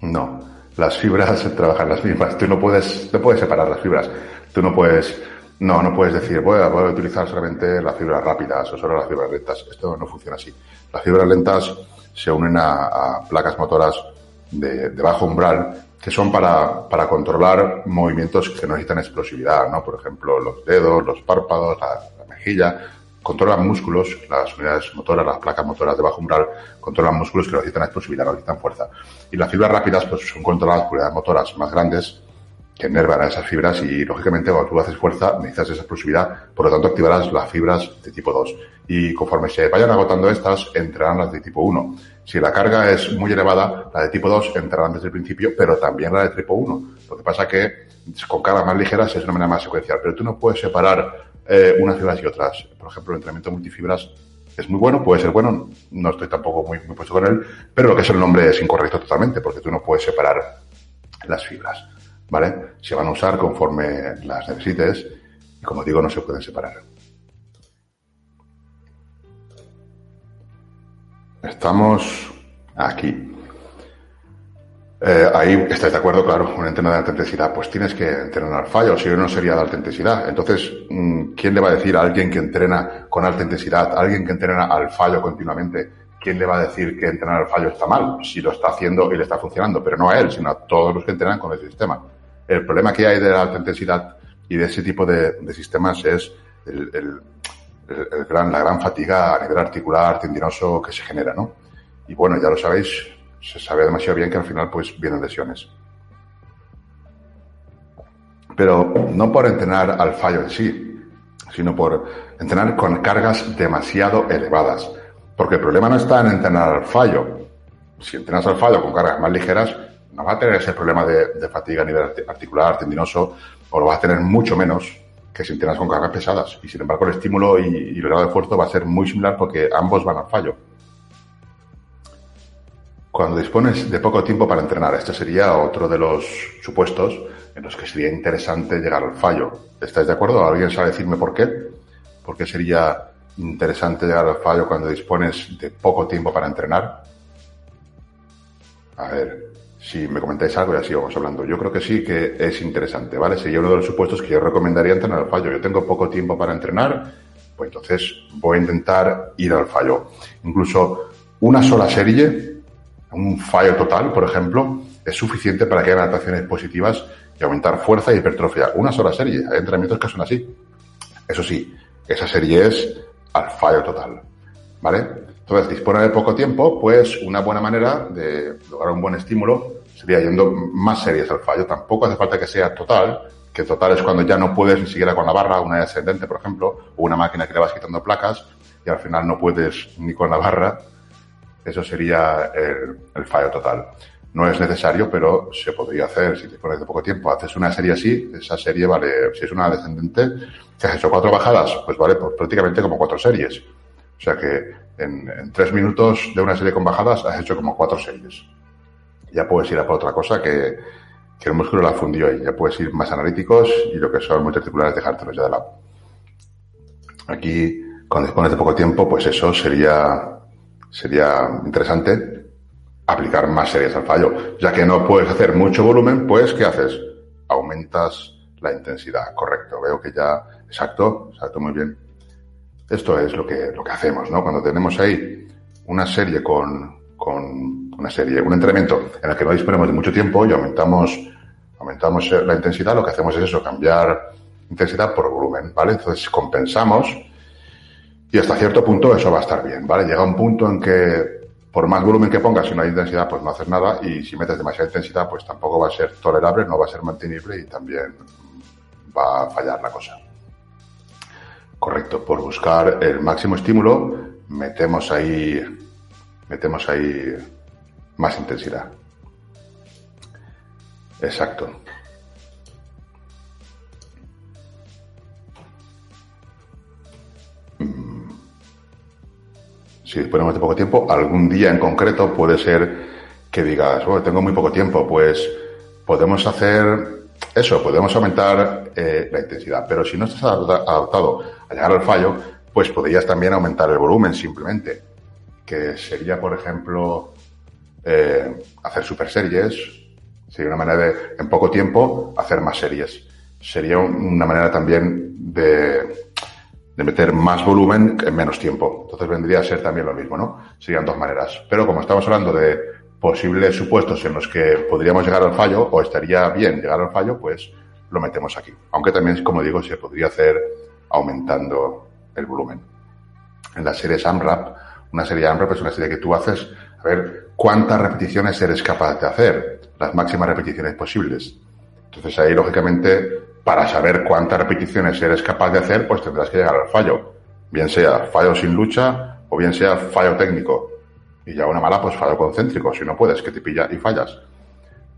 No, las fibras (laughs) trabajan las mismas. Tú no puedes, no puedes separar las fibras. Tú no puedes, no, no puedes decir, voy a, voy a utilizar solamente las fibras rápidas o solo las fibras lentas. Esto no funciona así. Las fibras lentas se unen a, placas motoras de, bajo umbral que son para, para controlar movimientos que necesitan explosividad, ¿no? Por ejemplo, los dedos, los párpados, la, la mejilla, controlan músculos, las unidades motoras, las placas motoras de bajo umbral, controlan músculos que necesitan explosividad, necesitan fuerza. Y las fibras rápidas, pues son controladas por unidades motoras más grandes a esas fibras y, lógicamente, cuando tú haces fuerza, necesitas esa explosividad, por lo tanto, activarás las fibras de tipo 2. Y conforme se vayan agotando estas, entrarán las de tipo 1. Si la carga es muy elevada, la de tipo 2 entrarán desde el principio, pero también la de tipo 1. Lo que pasa que con cargas más ligeras es una manera más secuencial, pero tú no puedes separar eh, unas fibras y otras. Por ejemplo, el entrenamiento multifibras es muy bueno, puede ser bueno, no estoy tampoco muy, muy puesto con él, pero lo que es el nombre es incorrecto totalmente, porque tú no puedes separar las fibras, ¿vale? Se van a usar conforme las necesites y como digo, no se pueden separar. Estamos aquí. Eh, ahí estáis de acuerdo, claro, un entrenador de alta intensidad, pues tienes que entrenar al fallo, si no sería de alta intensidad. Entonces, mm, ¿quién le va a decir a alguien que entrena con alta intensidad, a alguien que entrena al fallo continuamente, quién le va a decir que entrenar al fallo está mal, si lo está haciendo y le está funcionando, pero no a él, sino a todos los que entrenan con ese sistema? El problema que hay de la alta intensidad y de ese tipo de, sistemas es el, gran, la gran fatiga a nivel articular, tendinoso que se genera, ¿no? Y bueno, ya lo sabéis, se sabe demasiado bien que al final pues vienen lesiones. Pero no por entrenar al fallo en sí, sino por entrenar con cargas demasiado elevadas. Porque el problema no está en entrenar al fallo. Si entrenas al fallo con cargas más ligeras, no va a tener ese problema de, fatiga a nivel articular, tendinoso, o lo va a tener mucho menos que si entrenas con cargas pesadas. Y sin embargo, el estímulo y, y el grado de esfuerzo va a ser muy similar porque ambos van al fallo cuando dispones de poco tiempo para entrenar. Este sería otro de los supuestos en los que sería interesante llegar al fallo. ¿Estáis de acuerdo? ¿Alguien sabe decirme por qué? ¿Por qué sería interesante llegar al fallo cuando dispones de poco tiempo para entrenar? A ver, si me comentáis algo y así vamos hablando. Yo creo que sí que es interesante, ¿vale? Sería uno de los supuestos que yo recomendaría entrenar al fallo. Yo tengo poco tiempo para entrenar, pues entonces voy a intentar ir al fallo. Incluso una sola serie un fallo total, por ejemplo, es suficiente para que haya adaptaciones positivas y aumentar fuerza y hipertrofia. Una sola serie. Hay entrenamientos que son así. Eso sí, esa serie es al fallo total. ¿Vale? Entonces, disponer de poco tiempo, pues una buena manera de lograr un buen estímulo sería yendo más series al fallo. Tampoco hace falta que sea total, que total es cuando ya no puedes ni siquiera con la barra, una descendente, por ejemplo, o una máquina que le vas quitando placas y al final no puedes ni con la barra eso sería el, fallo total. No es necesario, pero se podría hacer si te pones de poco tiempo. Haces una serie así, esa serie vale, si es una descendente, que has hecho cuatro bajadas, pues vale pues prácticamente como cuatro series. O sea que en, tres minutos de una serie con bajadas has hecho como cuatro series. Ya puedes ir a por otra cosa que, que el músculo la fundió ahí. Ya puedes ir más analíticos y lo que son multiarticulares dejártelos ya de lado. Aquí, cuando dispones de poco tiempo, pues eso sería sería interesante aplicar más series al fallo. Ya que no puedes hacer mucho volumen, pues ¿qué haces? Aumentas la intensidad, correcto. Veo que ya, exacto, exacto, muy bien. Esto es lo que, lo que hacemos, ¿no? Cuando tenemos ahí una serie con, con una serie, un entrenamiento en el que no disponemos de mucho tiempo y aumentamos, aumentamos la intensidad, lo que hacemos es eso, cambiar intensidad por volumen, ¿vale? Entonces compensamos y hasta cierto punto eso va a estar bien, ¿vale? Llega un punto en que por más volumen que pongas, si no hay intensidad, pues no haces nada. Y si metes demasiada intensidad, pues tampoco va a ser tolerable, no va a ser mantenible y también va a fallar la cosa. Correcto, por buscar el máximo estímulo, metemos ahí, metemos ahí más intensidad. Exacto. Mm. Si disponemos de poco tiempo, algún día en concreto puede ser que digas, bueno, tengo muy poco tiempo, pues podemos hacer eso, podemos aumentar eh, la intensidad. Pero si no estás adaptado a llegar al fallo, pues podrías también aumentar el volumen simplemente. Que sería, por ejemplo, eh, hacer super series. Sería una manera de, en poco tiempo, hacer más series. Sería una manera también de, de meter más volumen en menos tiempo. Entonces vendría a ser también lo mismo, ¿no? Serían dos maneras. Pero como estamos hablando de posibles supuestos en los que podríamos llegar al fallo o estaría bien llegar al fallo, pues lo metemos aquí. Aunque también, como digo, se podría hacer aumentando el volumen. En la serie AMRAP, una serie AMRAP es una serie que tú haces a ver cuántas repeticiones eres capaz de hacer, las máximas repeticiones posibles. Entonces ahí, lógicamente, para saber cuántas repeticiones eres capaz de hacer, pues tendrás que llegar al fallo. Bien sea fallo sin lucha o bien sea fallo técnico. Y ya una mala, pues fallo concéntrico. Si no puedes, que te pilla y fallas.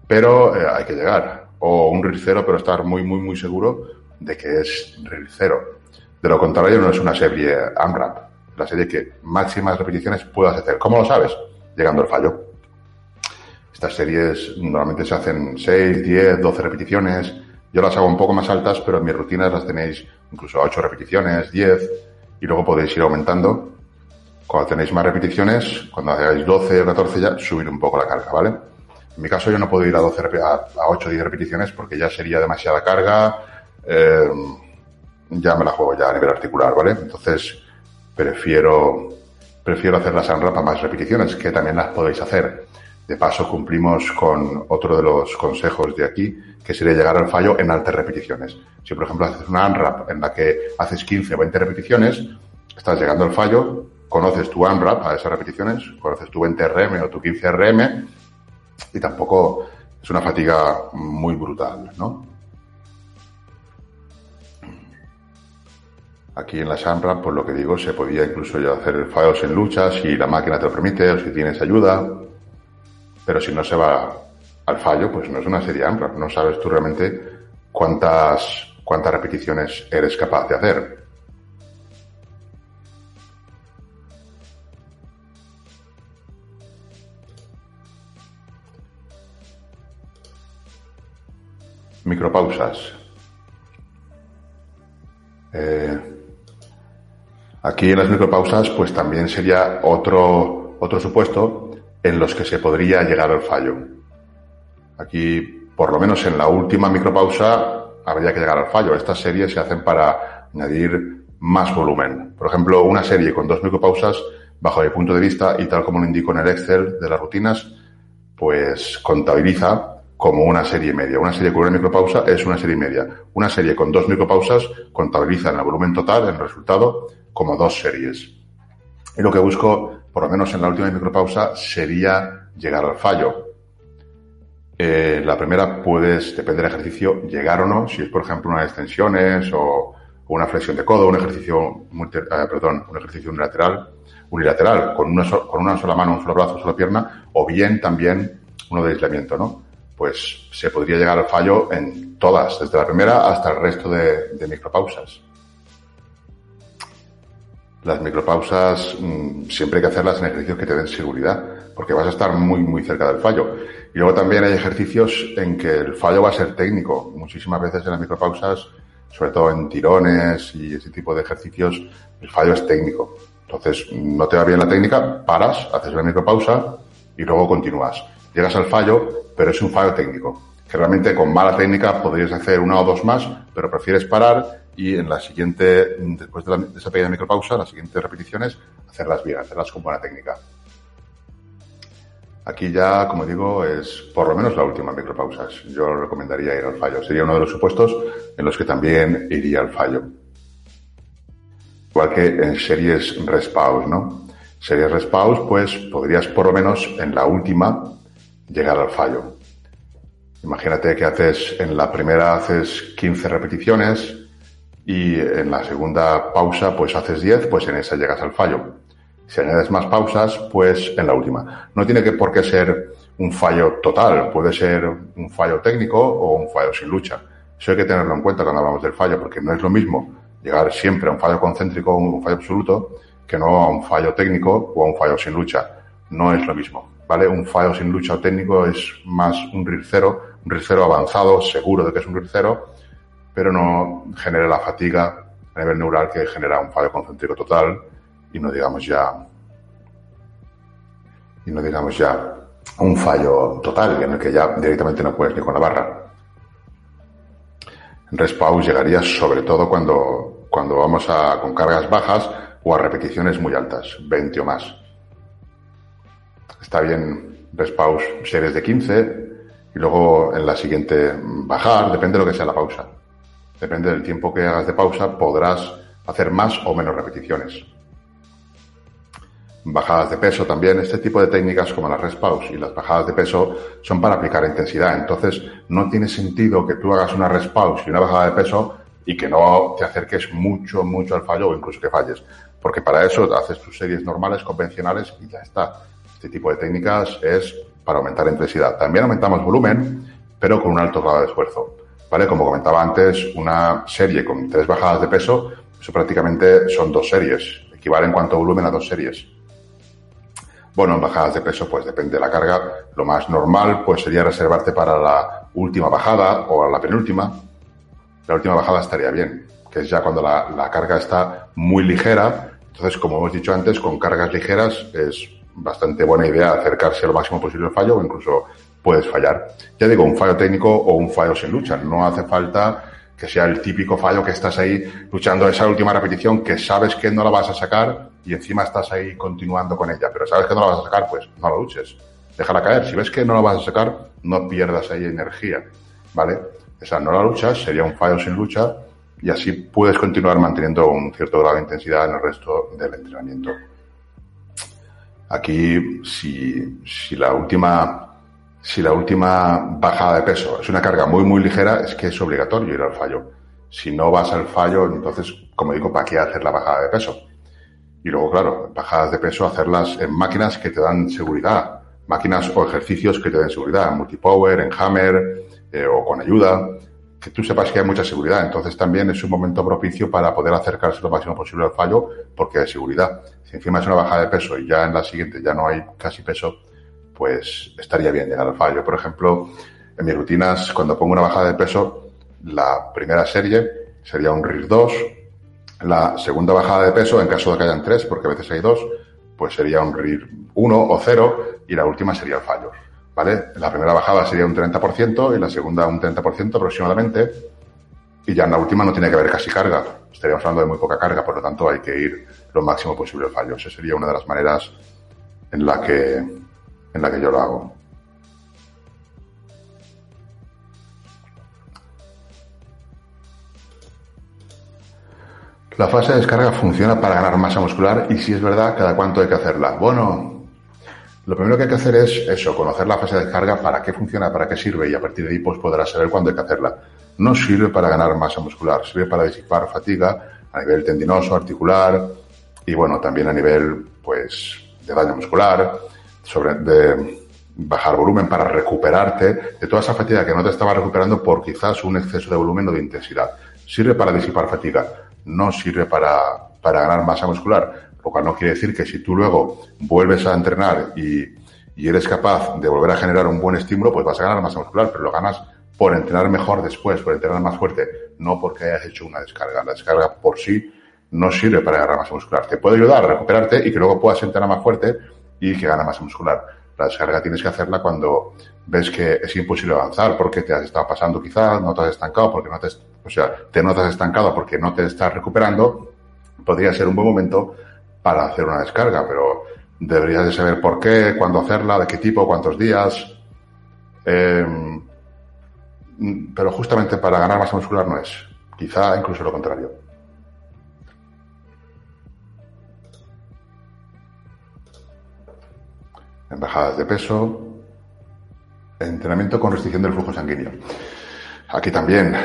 Pero eh, hay que llegar. O un RIR cero, pero estar muy, muy, muy seguro de que es RIR cero. De lo contrario, no es una serie AMRAP. La serie que máximas repeticiones puedas hacer. ¿Cómo lo sabes? Llegando al fallo. Estas series normalmente se hacen 6, 10, 12 repeticiones. Yo las hago un poco más altas, pero en mis rutinas las tenéis incluso a 8 repeticiones, 10, y luego podéis ir aumentando cuando tenéis más repeticiones, cuando hagáis 12 o 14 ya, subir un poco la carga, ¿vale? En mi caso yo no puedo ir a 12, a 8 o 10 repeticiones porque ya sería demasiada carga, eh, ya me la juego ya a nivel articular, ¿vale? Entonces, prefiero, prefiero hacer las ANRAP a más repeticiones, que también las podéis hacer. De paso, cumplimos con otro de los consejos de aquí, que sería llegar al fallo en altas repeticiones. Si, por ejemplo, haces una ANRAP en la que haces 15 o 20 repeticiones, estás llegando al fallo, conoces tu AMRAP a esas repeticiones, conoces tu 20RM o tu 15RM y tampoco es una fatiga muy brutal, ¿no? Aquí en la AMRAP, por lo que digo, se podía incluso hacer fallos en lucha si la máquina te lo permite o si tienes ayuda, pero si no se va al fallo, pues no es una serie AMRAP, no sabes tú realmente cuántas, cuántas repeticiones eres capaz de hacer. micropausas. Eh, aquí en las micropausas, pues también sería otro, otro supuesto en los que se podría llegar al fallo. Aquí, por lo menos en la última micropausa, habría que llegar al fallo. Estas series se hacen para añadir más volumen. Por ejemplo, una serie con dos micropausas, bajo mi punto de vista, y tal como lo indico en el Excel de las rutinas, pues contabiliza como una serie media. Una serie con una micropausa es una serie media. Una serie con dos micropausas contabiliza en el volumen total, en el resultado, como dos series. Y lo que busco, por lo menos en la última micropausa, sería llegar al fallo. Eh, la primera puedes, depende del ejercicio, llegar o no, si es por ejemplo una extensiones o, una flexión de codo, un ejercicio, eh, perdón, un ejercicio unilateral, unilateral, con una, con una sola mano, un solo brazo, una sola pierna, o bien también uno de aislamiento, ¿no? pues se podría llegar al fallo en todas, desde la primera hasta el resto de, micropausas. Las micropausas mm, siempre hay que hacerlas en ejercicios que te den seguridad, porque vas a estar muy, muy cerca del fallo. Y luego también hay ejercicios en que el fallo va a ser técnico. Muchísimas veces en las micropausas, sobre todo en tirones y ese tipo de ejercicios, el fallo es técnico. Entonces, no te va bien la técnica, paras, haces una micropausa y luego continúas. Llegas al fallo, pero es un fallo técnico. Que realmente con mala técnica podrías hacer una o dos más, pero prefieres parar y en la siguiente, después de, esa pequeña micropausa, las siguientes repeticiones, hacerlas bien, hacerlas con buena técnica. Aquí ya, como digo, es por lo menos la última micropausas. Yo recomendaría ir al fallo. Sería uno de los supuestos en los que también iría al fallo. Igual que en series respaus, ¿no? Series respaus, pues podrías por lo menos en la última llegar al fallo. Imagínate que haces, en la primera haces 15 repeticiones y en la segunda pausa pues haces 10, pues en esa llegas al fallo. Si añades más pausas, pues en la última. No tiene que por qué ser un fallo total, puede ser un fallo técnico o un fallo sin lucha. Eso hay que tenerlo en cuenta cuando hablamos del fallo, porque no es lo mismo llegar siempre a un fallo concéntrico o un fallo absoluto que no a un fallo técnico o a un fallo sin lucha. No es lo mismo, ¿vale? Un fallo sin lucha o técnico es más un RIR cero, un RIR cero avanzado, seguro de que es un RIR cero, pero no genera la fatiga a nivel neural que genera un fallo concéntrico total y no digamos ya y no digamos ya un fallo total en el que ya directamente no puedes ni con la barra. Respawn llegaría sobre todo cuando, cuando vamos a, con cargas bajas o a repeticiones muy altas, 20 o más. Está bien respawn series de 15 y luego en la siguiente bajar, depende de lo que sea la pausa. Depende del tiempo que hagas de pausa, podrás hacer más o menos repeticiones bajadas de peso también. Este tipo de técnicas como las rest y las bajadas de peso son para aplicar intensidad. Entonces, no tiene sentido que tú hagas una rest y una bajada de peso y que no te acerques mucho, mucho al fallo o incluso que falles. Porque para eso haces tus series normales, convencionales y ya está. Este tipo de técnicas es para aumentar intensidad. También aumentamos volumen, pero con un alto grado de esfuerzo. ¿Vale? Como comentaba antes, una serie con tres bajadas de peso, eso prácticamente son dos series. Equivale en cuanto a volumen a dos series. Bueno, en bajadas de peso, pues depende de la carga. Lo más normal, pues sería reservarte para la última bajada o la penúltima. La última bajada estaría bien, que es ya cuando la, carga está muy ligera. Entonces, como hemos dicho antes, con cargas ligeras es bastante buena idea acercarse lo máximo posible al fallo o incluso puedes fallar. Ya digo, un fallo técnico o un fallo sin lucha. No hace falta que sea el típico fallo que estás ahí luchando esa última repetición que sabes que no la vas a sacar y encima estás ahí continuando con ella, pero sabes que no la vas a sacar, pues no la luches. Déjala caer. Si ves que no la vas a sacar, no pierdas ahí energía, ¿vale? Esa no la luchas, sería un fallo sin lucha y así puedes continuar manteniendo un cierto grado de intensidad en el resto del entrenamiento. Aquí, si, si la última si la última bajada de peso es una carga muy, muy ligera, es que es obligatorio ir al fallo. Si no vas al fallo, entonces, como digo, ¿para qué hacer la bajada de peso? Y luego, claro, bajadas de peso, hacerlas en máquinas que te dan seguridad, máquinas o ejercicios que te den seguridad, multipower, en hammer eh, o con ayuda, que tú sepas que hay mucha seguridad. Entonces también es un momento propicio para poder acercarse lo máximo posible al fallo porque hay seguridad. Si encima es una bajada de peso y ya en la siguiente ya no hay casi peso, pues estaría bien llegar al fallo. Por ejemplo, en mis rutinas, cuando pongo una bajada de peso, la primera serie sería un RIR 2, la segunda bajada de peso, en caso de que hayan tres, porque a veces hay dos, pues sería un RIR 1 o 0 y la última sería el fallo. ¿Vale? La primera bajada sería un 30% y la segunda un 30% aproximadamente. Y ya en la última no tiene que haber casi carga. Estaríamos hablando de muy poca carga, por lo tanto hay que ir lo máximo posible al fallo. Esa sería una de las maneras en la que en la que yo lo hago. La fase de descarga funciona para ganar masa muscular y si es verdad, cada cuánto hay que hacerla. Bueno, lo primero que hay que hacer es eso, conocer la fase de descarga, para qué funciona, para qué sirve y a partir de ahí pues podrás saber cuándo hay que hacerla. No sirve para ganar masa muscular, sirve para disipar fatiga a nivel tendinoso, articular y bueno, también a nivel pues de daño muscular, sobre, de bajar volumen para recuperarte de toda esa fatiga que no te estaba recuperando por quizás un exceso de volumen o de intensidad. Sirve para disipar fatiga, no sirve para, para ganar masa muscular, lo cual no quiere decir que si tú luego vuelves a entrenar y, y eres capaz de volver a generar un buen estímulo, pues vas a ganar masa muscular, pero lo ganas por entrenar mejor después, por entrenar más fuerte, no porque hayas hecho una descarga. La descarga por sí no sirve para ganar masa muscular. Te puede ayudar a recuperarte y que luego puedas entrenar más fuerte, y que gana masa muscular. La descarga tienes que hacerla cuando ves que es imposible avanzar porque te has estado pasando quizás, no te has estancado porque no te, o sea, te notas estancado porque no te estás recuperando, podría ser un buen momento para hacer una descarga, pero deberías de saber por qué, cuándo hacerla, de qué tipo, cuántos días. Em, pero justamente para ganar masa muscular no es. Quizá incluso lo contrario. En bajadas de peso, entrenamiento con restricción del flujo sanguíneo. Aquí también,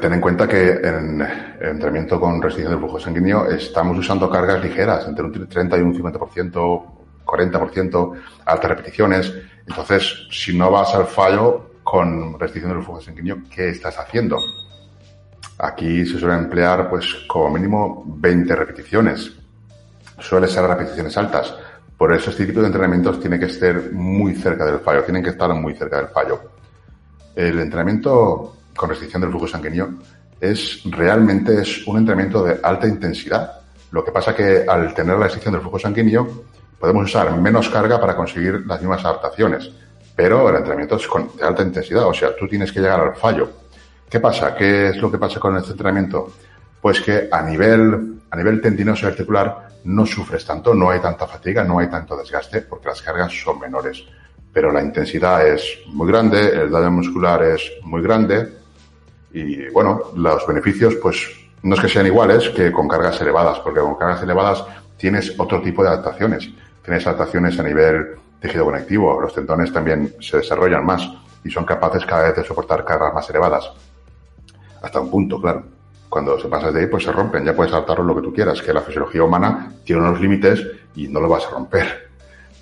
ten en cuenta que en entrenamiento con restricción del flujo sanguíneo estamos usando cargas ligeras, entre un 30 y un 50%, 40%, altas repeticiones. Entonces, si no vas al fallo con restricción del flujo sanguíneo, ¿qué estás haciendo? Aquí se suele emplear, pues, como mínimo 20 repeticiones. Suele ser repeticiones altas. Por eso este tipo de entrenamientos tiene que estar muy cerca del fallo, tienen que estar muy cerca del fallo. El entrenamiento con restricción del flujo sanguíneo es realmente es un entrenamiento de alta intensidad. Lo que pasa que al tener la restricción del flujo sanguíneo podemos usar menos carga para conseguir las mismas adaptaciones, pero el entrenamiento es con, de alta intensidad, o sea, tú tienes que llegar al fallo. ¿Qué pasa? ¿Qué es lo que pasa con este entrenamiento? Pues que a nivel, a nivel tendinoso y articular no sufres tanto, no hay tanta fatiga, no hay tanto desgaste, porque las cargas son menores. Pero la intensidad es muy grande, el daño muscular es muy grande, y bueno, los beneficios, pues no es que sean iguales que con cargas elevadas, porque con cargas elevadas tienes otro tipo de adaptaciones. Tienes adaptaciones a nivel tejido conectivo. Los tendones también se desarrollan más y son capaces cada vez de soportar cargas más elevadas. Hasta un punto, claro. Cuando se pasa de ahí, pues se rompen. Ya puedes adaptarlo lo que tú quieras, que la fisiología humana tiene unos límites y no lo vas a romper.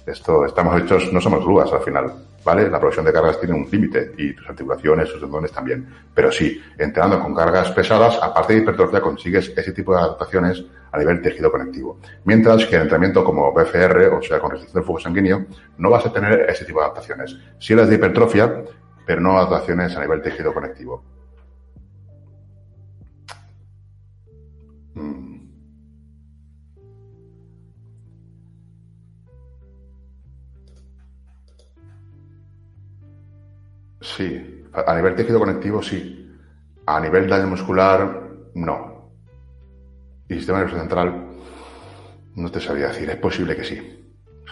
Esto, estamos hechos, no somos grúas al final, ¿vale? La producción de cargas tiene un límite y tus articulaciones, tus tendones también. Pero sí, entrenando con cargas pesadas, aparte de hipertrofia, consigues ese tipo de adaptaciones a nivel tejido conectivo. Mientras que en entrenamiento como BFR, o sea, con restricción del flujo sanguíneo, no vas a tener ese tipo de adaptaciones. Sí las de hipertrofia, pero no adaptaciones a nivel tejido conectivo. Sí, a nivel tejido conectivo sí. A nivel daño muscular, no. Y sistema nervioso central, no te sabría decir. Es posible que sí.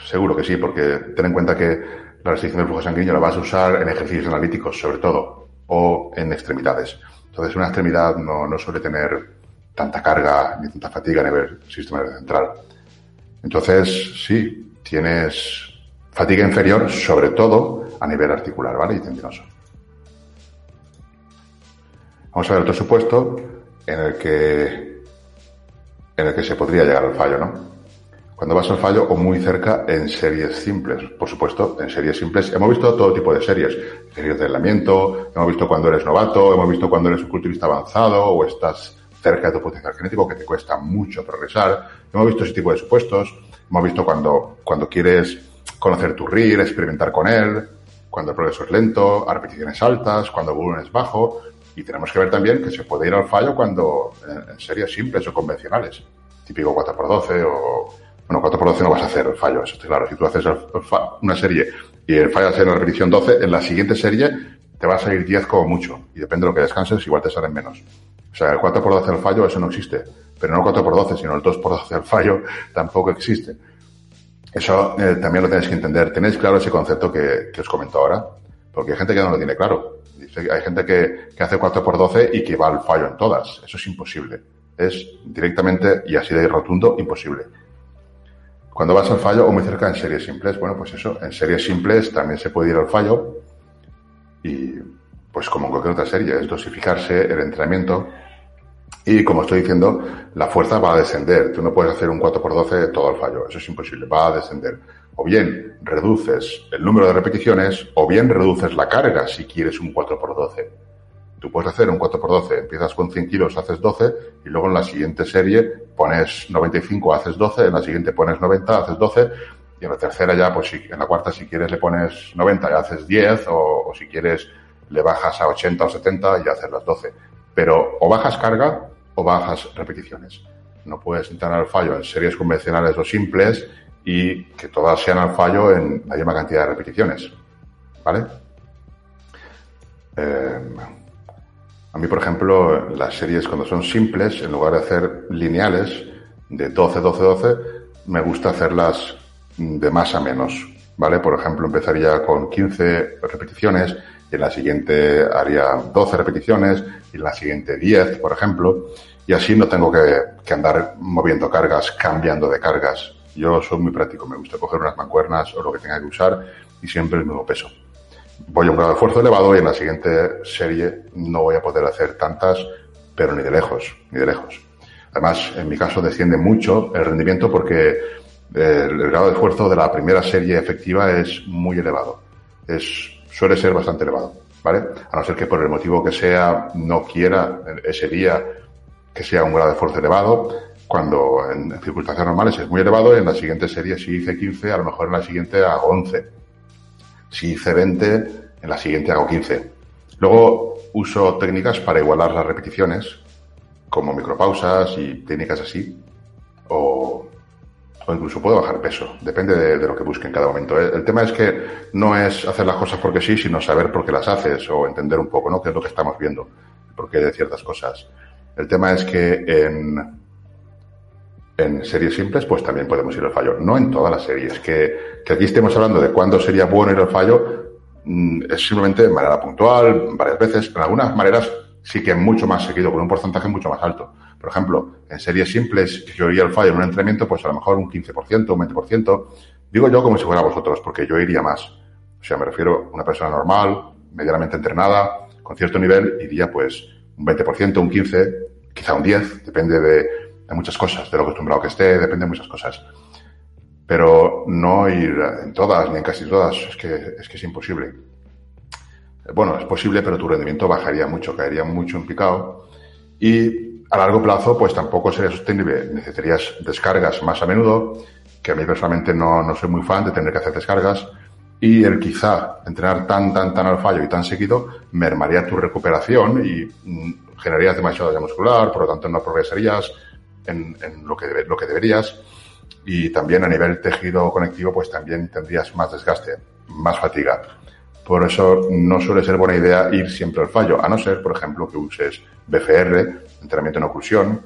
Seguro que sí, porque ten en cuenta que la restricción del flujo sanguíneo la vas a usar en ejercicios analíticos, sobre todo, o en extremidades. Entonces, una extremidad no, no suele tener tanta carga ni tanta fatiga a nivel sistema nervioso central. Entonces, sí, tienes fatiga inferior, sobre todo a nivel articular, ¿vale? Y tendinoso. Vamos a ver otro supuesto en el que en el que se podría llegar al fallo, ¿no? Cuando vas al fallo o muy cerca en series simples. Por supuesto, en series simples hemos visto todo tipo de series. Series de aislamiento, hemos visto cuando eres novato, hemos visto cuando eres un culturista avanzado o estás cerca de tu potencial genético que te cuesta mucho progresar. Hemos visto ese tipo de supuestos. Hemos visto cuando, cuando quieres conocer tu RIR, experimentar con él, cuando el progreso es lento, a repeticiones altas, cuando el volumen es bajo. Y tenemos que ver también que se puede ir al fallo cuando en series simples o convencionales, típico 4x12 o... Bueno, 4x12 no vas a hacer el fallo, eso está claro. Si tú haces una serie y el fallo es en la repetición 12, en la siguiente serie te va a salir 10 como mucho. Y depende de lo que descanses, igual te salen menos. O sea, el 4x12 al fallo, eso no existe. Pero no el 4x12, sino el 2x12 al fallo (laughs) tampoco existe. Eso eh, también lo tenéis que entender. ¿Tenéis claro ese concepto que, os comento ahora? Porque hay gente que no lo tiene claro. hay gente que, que hace 4x12 y que va al fallo en todas. Eso es imposible. Es directamente y así de rotundo imposible. Cuando vas al fallo o muy cerca en series simples, bueno, pues eso, en series simples también se puede ir al fallo y pues como en cualquier otra serie, es dosificarse el entrenamiento y como estoy diciendo, la fuerza va a descender. Tú no puedes hacer un 4x12 todo al fallo. Eso es imposible. Va a descender. O bien reduces el número de repeticiones o bien reduces la carga si quieres un 4x12. Tú puedes hacer un 4x12, empiezas con 100 kilos, haces 12 y luego en la siguiente serie pones 95, haces 12, en la siguiente pones 90, haces 12 y en la tercera ya, pues en la cuarta si quieres le pones 90 y haces 10 o, o si quieres le bajas a 80 o 70 y haces las 12. Pero o bajas carga o bajas repeticiones. No puedes entrar al fallo en series convencionales o simples y que todas sean al fallo en la misma cantidad de repeticiones. ¿Vale? Eh, a mí, por ejemplo, las series cuando son simples, en lugar de hacer lineales de 12, 12, 12, me gusta hacerlas de más a menos. ¿Vale? Por ejemplo, empezaría con 15 repeticiones y en la siguiente haría 12 repeticiones y en la siguiente 10, por ejemplo, y así no tengo que, andar moviendo cargas, cambiando de cargas. Yo soy muy práctico, me gusta coger unas mancuernas o lo que tenga que usar y siempre el mismo peso. voy a un grado de esfuerzo elevado y en la siguiente serie no voy a poder hacer tantas, pero ni de lejos, ni de lejos. Además, en mi caso desciende mucho el rendimiento porque el, grado de esfuerzo de la primera serie efectiva es muy elevado. Es, suele ser bastante elevado, ¿vale? A no ser que por el motivo que sea no quiera ese día que sea un grado de esfuerzo elevado, cuando en circunstancias normales es muy elevado en la siguiente serie si hice 15, a lo mejor en la siguiente hago 11. Si hice 20, en la siguiente hago 15. Luego uso técnicas para igualar las repeticiones, como micropausas y técnicas así, o, o incluso puedo bajar peso, depende de, lo que busque en cada momento. El, tema es que no es hacer las cosas porque sí, sino saber por qué las haces o entender un poco, ¿no? qué es lo que estamos viendo, por qué de ciertas cosas. El tema es que en, en series simples, pues también podemos ir al fallo. No en todas las series. Que, que aquí estemos hablando de cuándo sería bueno ir al fallo, mmm, es simplemente de manera puntual, varias veces. En algunas maneras sí que mucho más seguido, con un porcentaje mucho más alto. Por ejemplo, en series simples, yo iría al fallo en un entrenamiento, pues a lo mejor un 15%, un 20%. Digo yo como si fuera vosotros, porque yo iría más. O sea, me refiero a una persona normal, medianamente entrenada, con cierto nivel, iría pues un 20%, un 15%, quizá un 10%, depende de, de muchas cosas, de lo acostumbrado que esté, depende de muchas cosas. Pero no ir en todas, ni en casi todas, es que es, que es imposible. Bueno, es posible, pero tu rendimiento bajaría mucho, caería mucho en picado. Y a largo plazo, pues tampoco sería sostenible. Necesitarías descargas más a menudo, que a mí personalmente no, no soy muy fan de tener que hacer descargas. Y el quizá entrenar tan, tan, tan al fallo y tan seguido mermaría tu recuperación y mm, generarías demasiado daño muscular, por lo tanto no progresarías en, lo, que lo que deberías. Y también a nivel tejido conectivo, pues también tendrías más desgaste, más fatiga. Por eso no suele ser buena idea ir siempre al fallo, a no ser, por ejemplo, que uses BFR, entrenamiento en oclusión,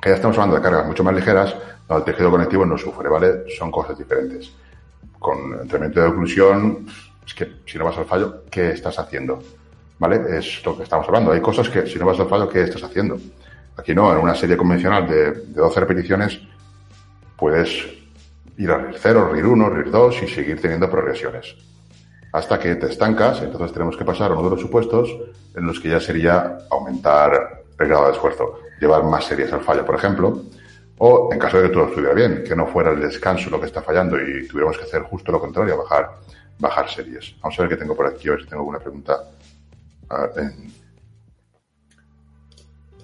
que ya estamos hablando de cargas mucho más ligeras, donde el tejido conectivo no sufre, ¿vale? Son cosas diferentes. Con entrenamiento de oclusión, es que si no vas al fallo, ¿qué estás haciendo? ¿Vale? Es lo que estamos hablando. Hay cosas que si no vas al fallo, ¿qué estás haciendo? Aquí no, en una serie convencional de, de 12 repeticiones puedes ir a RIR 0, RIR 1, RIR 2 y seguir teniendo progresiones. Hasta que te estancas, entonces tenemos que pasar a uno de los supuestos en los que ya sería aumentar el grado de esfuerzo, llevar más series al fallo, por ejemplo, o en caso de que todo estuviera bien, que no fuera el descanso lo que está fallando y tuviéramos que hacer justo lo contrario, bajar, bajar series. Vamos a ver qué tengo por aquí, a ver si tengo alguna pregunta.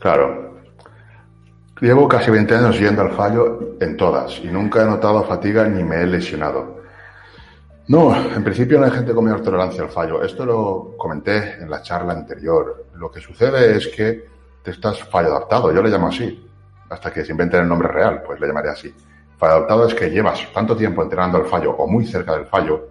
Claro, Llevo casi 20 años yendo al fallo en todas y nunca he notado fatiga ni me he lesionado. No, en principio no hay gente con menor tolerancia al fallo. Esto lo comenté en la charla anterior. Lo que sucede es que te estás fallo adaptado, yo le llamo así, hasta que se inventen el nombre real, pues le llamaré así. Fallo adaptado es que llevas tanto tiempo entrenando al fallo o muy cerca del fallo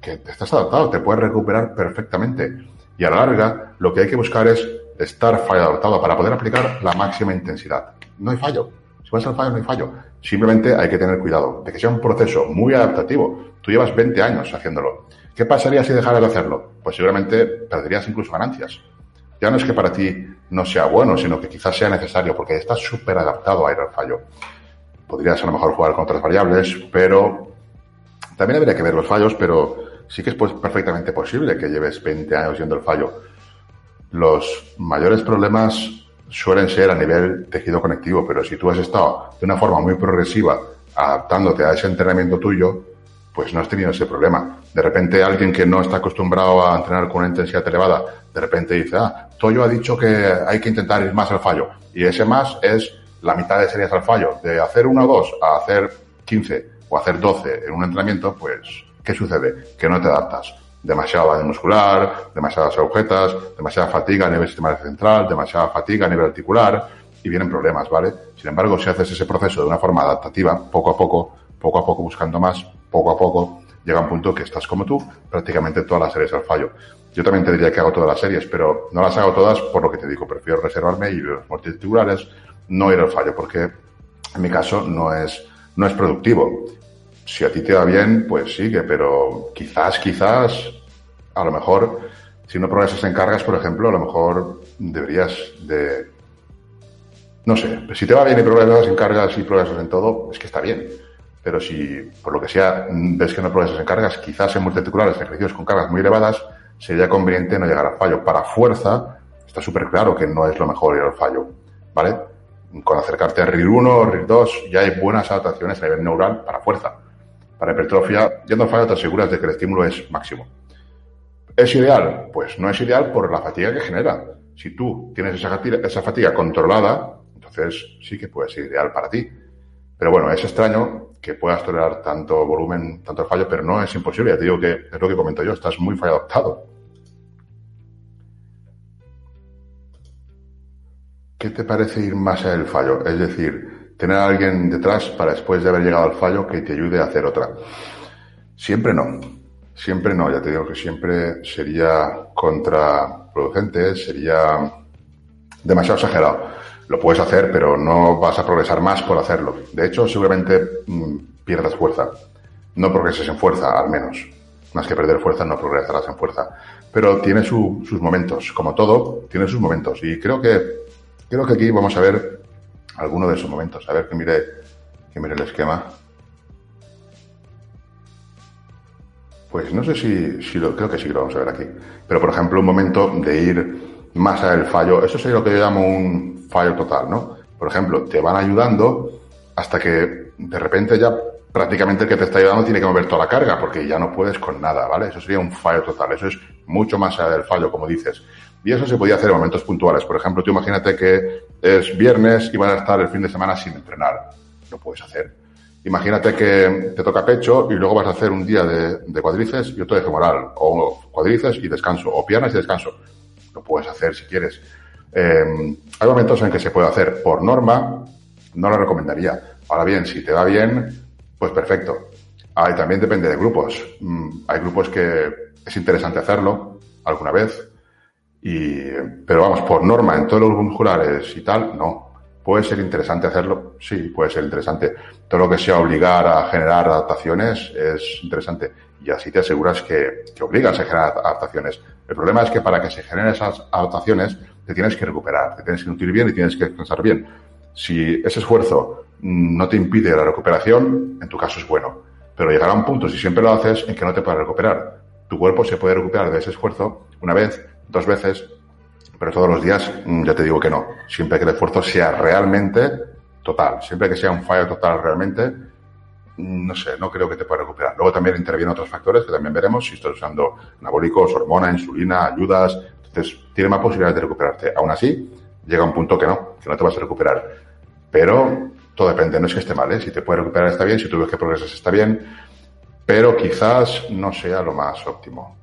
que te estás adaptado, te puedes recuperar perfectamente. Y a la larga, lo que hay que buscar es estar fallo adaptado para poder aplicar la máxima intensidad no hay fallo. Si vas al fallo, no hay fallo. Simplemente hay que tener cuidado de que sea un proceso muy adaptativo. Tú llevas 20 años haciéndolo. ¿Qué pasaría si dejaras de hacerlo? Pues seguramente perderías incluso ganancias. Ya no es que para ti no sea bueno, sino que quizás sea necesario porque estás súper adaptado a ir al fallo. Podrías a lo mejor jugar con otras variables, pero también habría que ver los fallos, pero sí que es pues perfectamente posible que lleves 20 años yendo al fallo. Los mayores problemas suelen ser a nivel tejido conectivo, pero si tú has estado de una forma muy progresiva adaptándote a ese entrenamiento tuyo, pues no has tenido ese problema. De repente alguien que no está acostumbrado a entrenar con una intensidad elevada, de repente dice, ah, Toyo ha dicho que hay que intentar ir más al fallo. Y ese más es la mitad de series al fallo. De hacer uno o dos a hacer 15 o hacer 12 en un entrenamiento, pues, ¿qué sucede? Que no te adaptas demasiado daño muscular, demasiadas agujetas, demasiada fatiga a nivel sistema central, demasiada fatiga a nivel articular y vienen problemas, ¿vale? Sin embargo, si haces ese proceso de una forma adaptativa, poco a poco, poco a poco buscando más, poco a poco, llega un punto que estás como tú, prácticamente todas las series al fallo. Yo también te diría que hago todas las series, pero no las hago todas por lo que te digo, prefiero reservarme y los multiarticulares, no ir al fallo, porque en mi caso no es, no es productivo si a ti te va bien, pues sigue, pero quizás, quizás, a lo mejor, si no progresas en cargas, por ejemplo, a lo mejor deberías de... No sé, si te va bien y progresas en cargas y progresas en todo, es que está bien. Pero si, por lo que sea, ves que no progresas en cargas, quizás en multiarticulares, ejercicios con cargas muy elevadas, sería conveniente no llegar al fallo. Para fuerza, está súper claro que no es lo mejor ir al fallo, ¿vale? Con acercarte a RIR 1 o RIR 2 ya hay buenas adaptaciones a nivel neural para fuerza. Para hipertrofia, yendo al fallo te aseguras de que el estímulo es máximo. ¿Es ideal? Pues no es ideal por la fatiga que genera. Si tú tienes esa fatiga, esa fatiga controlada, entonces sí que puede ser ideal para ti. Pero bueno, es extraño que puedas tolerar tanto volumen, tanto fallo, pero no es imposible. Ya te digo que es lo que comento yo, estás muy fallo. ¿Qué te parece ir más allá del fallo? Es decir, tener a alguien detrás para después de haber llegado al fallo que te ayude a hacer otra. Siempre no. Siempre no. Ya te digo que siempre sería contraproducente, sería demasiado exagerado. Lo puedes hacer, pero no vas a progresar más por hacerlo. De hecho, seguramente mm, pierdas fuerza. No progreses en fuerza, al menos. Más que perder fuerza, no progresarás en fuerza. Pero tiene sus momentos. Como todo, tiene sus momentos. Y creo que Creo que aquí vamos a ver alguno de esos momentos. A ver que mire, que mire el esquema. Pues no sé si, si lo, creo que sí lo vamos a ver aquí. Pero por ejemplo, un momento de ir más allá del fallo. Eso sería lo que yo llamo un fallo total, ¿no? Por ejemplo, te van ayudando hasta que de repente ya prácticamente el que te está ayudando tiene que mover toda la carga porque ya no puedes con nada, ¿vale? Eso sería un fallo total. Eso es mucho más allá del fallo, como dices. Y eso se podía hacer en momentos puntuales. Por ejemplo, tú imagínate que es viernes y vas a estar el fin de semana sin entrenar. Lo puedes hacer. Imagínate que te toca pecho y luego vas a hacer un día de, de cuadrices y otro de femoral. O cuadrices y descanso. O piernas y descanso. Lo puedes hacer si quieres. Eh, hay momentos en que se puede hacer. Por norma, no lo recomendaría. Ahora bien, si te va bien, pues perfecto. Ahí también depende de grupos. Mm, hay grupos que es interesante hacerlo alguna vez y, pero vamos, por norma, en todos los musculares y tal, no. ¿Puede ser interesante hacerlo? Sí, puede ser interesante. Todo lo que sea obligar a generar adaptaciones es interesante. Y así te aseguras que, que obligas a generar adaptaciones. El problema es que para que se generen esas adaptaciones, te tienes que recuperar, te tienes que nutrir bien y tienes que descansar bien. Si ese esfuerzo no te impide la recuperación, en tu caso es bueno. Pero llegará un punto, si siempre lo haces, en que no te puedes recuperar. Tu cuerpo se puede recuperar de ese esfuerzo una vez dos veces, pero todos los días mm, ya te digo que no. Siempre que el esfuerzo sea realmente total, siempre que sea un fallo total realmente, mm, no sé, no creo que te pueda recuperar. Luego también intervienen otros factores que también veremos, si estás usando anabólicos, hormona, insulina, ayudas, entonces tiene más posibilidades de recuperarte. Aún así, llega un punto que no, que no te vas a recuperar. Pero todo depende, no es que esté mal, ¿eh? si te puede recuperar está bien, si tú ves que progresas está bien, pero quizás no sea lo más óptimo.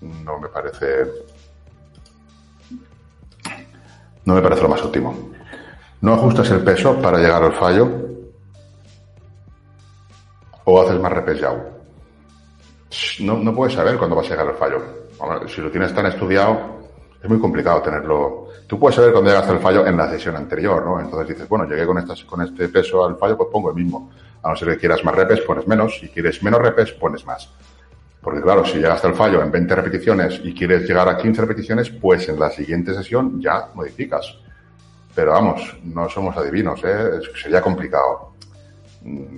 No me parece no me parece lo más óptimo. No ajustas el peso para llegar al fallo o haces más repes ya. No, no puedes saber cuándo vas a llegar al fallo. Si lo tienes tan estudiado, es muy complicado tenerlo. Tú puedes saber cuándo llegas al fallo en la sesión anterior, ¿no? Entonces dices, bueno, llegué con, con este peso al fallo, pues pongo el mismo. A no ser que quieras más repes, pones menos. Si quieres menos repes, pones más. Porque claro, si llegas al fallo en 20 repeticiones y quieres llegar a 15 repeticiones, pues en la siguiente sesión ya modificas. Pero vamos, no somos adivinos, ¿eh? sería complicado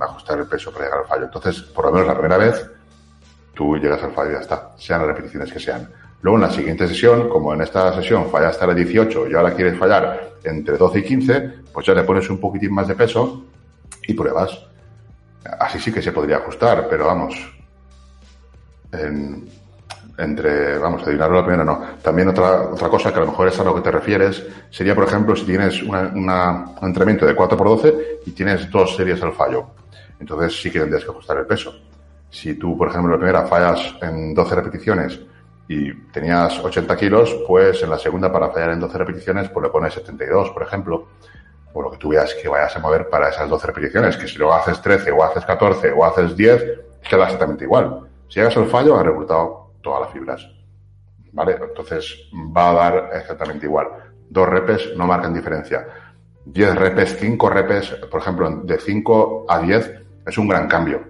ajustar el peso para llegar al fallo. Entonces, por lo menos la primera vez, tú llegas al fallo y ya está, sean las repeticiones que sean. Luego en la siguiente sesión, como en esta sesión fallaste a la 18 y ahora quieres fallar entre 12 y 15, pues ya le pones un poquitín más de peso y pruebas. Así sí que se podría ajustar, pero vamos, entre, vamos, adivinarlo la primera no. También otra, otra cosa que a lo mejor es a lo que te refieres sería, por ejemplo, si tienes una, un entrenamiento de 4x12 y tienes dos series al fallo. Entonces sí que tendrías que ajustar el peso. Si tú, por ejemplo, la primera fallas en 12 repeticiones y tenías 80 kilos, pues en la segunda para fallar en 12 repeticiones, pues le pones 72, por ejemplo. O lo que tú veas que vayas a mover para esas 12 repeticiones, que si luego haces 13 o haces 14 o haces 10, queda exactamente igual. Si llegas al fallo, has reclutado todas las fibras. ¿Vale? Entonces va a dar exactamente igual. Dos repes no marcan diferencia. Diez repes, cinco repes, por ejemplo, de 5 a 10 es un gran cambio.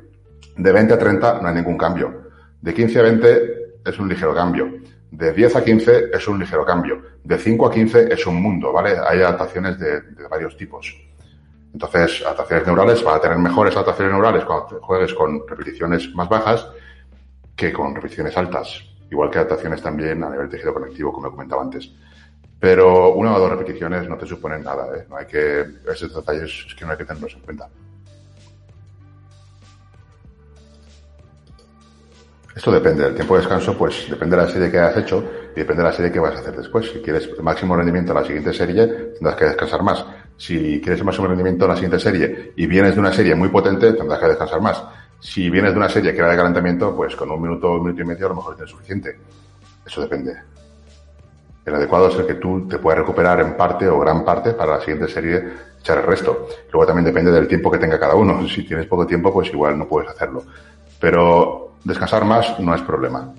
De 20 a 30 no hay ningún cambio. De 15 a 20 es un ligero cambio. De 10 a 15 es un ligero cambio. De 5 a 15 es un mundo, ¿vale? Hay adaptaciones de, de varios tipos. Entonces, adaptaciones neurales, van a tener mejores adaptaciones neurales cuando juegues con repeticiones más bajas que con repeticiones altas. igual que adaptaciones también a nivel tejido conectivo, como he comentado antes. Pero una o dos repeticiones no te suponen nada, ¿eh? No hay que, esos detalles es que no hay que tenerlos en cuenta. Esto depende del tiempo de descanso, pues depende de la serie que hayas hecho y depende de la serie que vas a hacer después. Si quieres el máximo rendimiento en la siguiente serie, tendrás que descansar más. Si quieres el máximo rendimiento en la siguiente serie y vienes de una serie muy potente, tendrás que descansar más. Si vienes de una serie que era de calentamiento, pues con un minuto, un minuto y medio a lo mejor tienes suficiente. Eso depende. El adecuado es el que tú te puedas recuperar en parte o gran parte para la siguiente serie echar el resto. Luego también depende del tiempo que tenga cada uno. Si tienes poco tiempo, pues igual no puedes hacerlo. Pero Descansar más no es problema.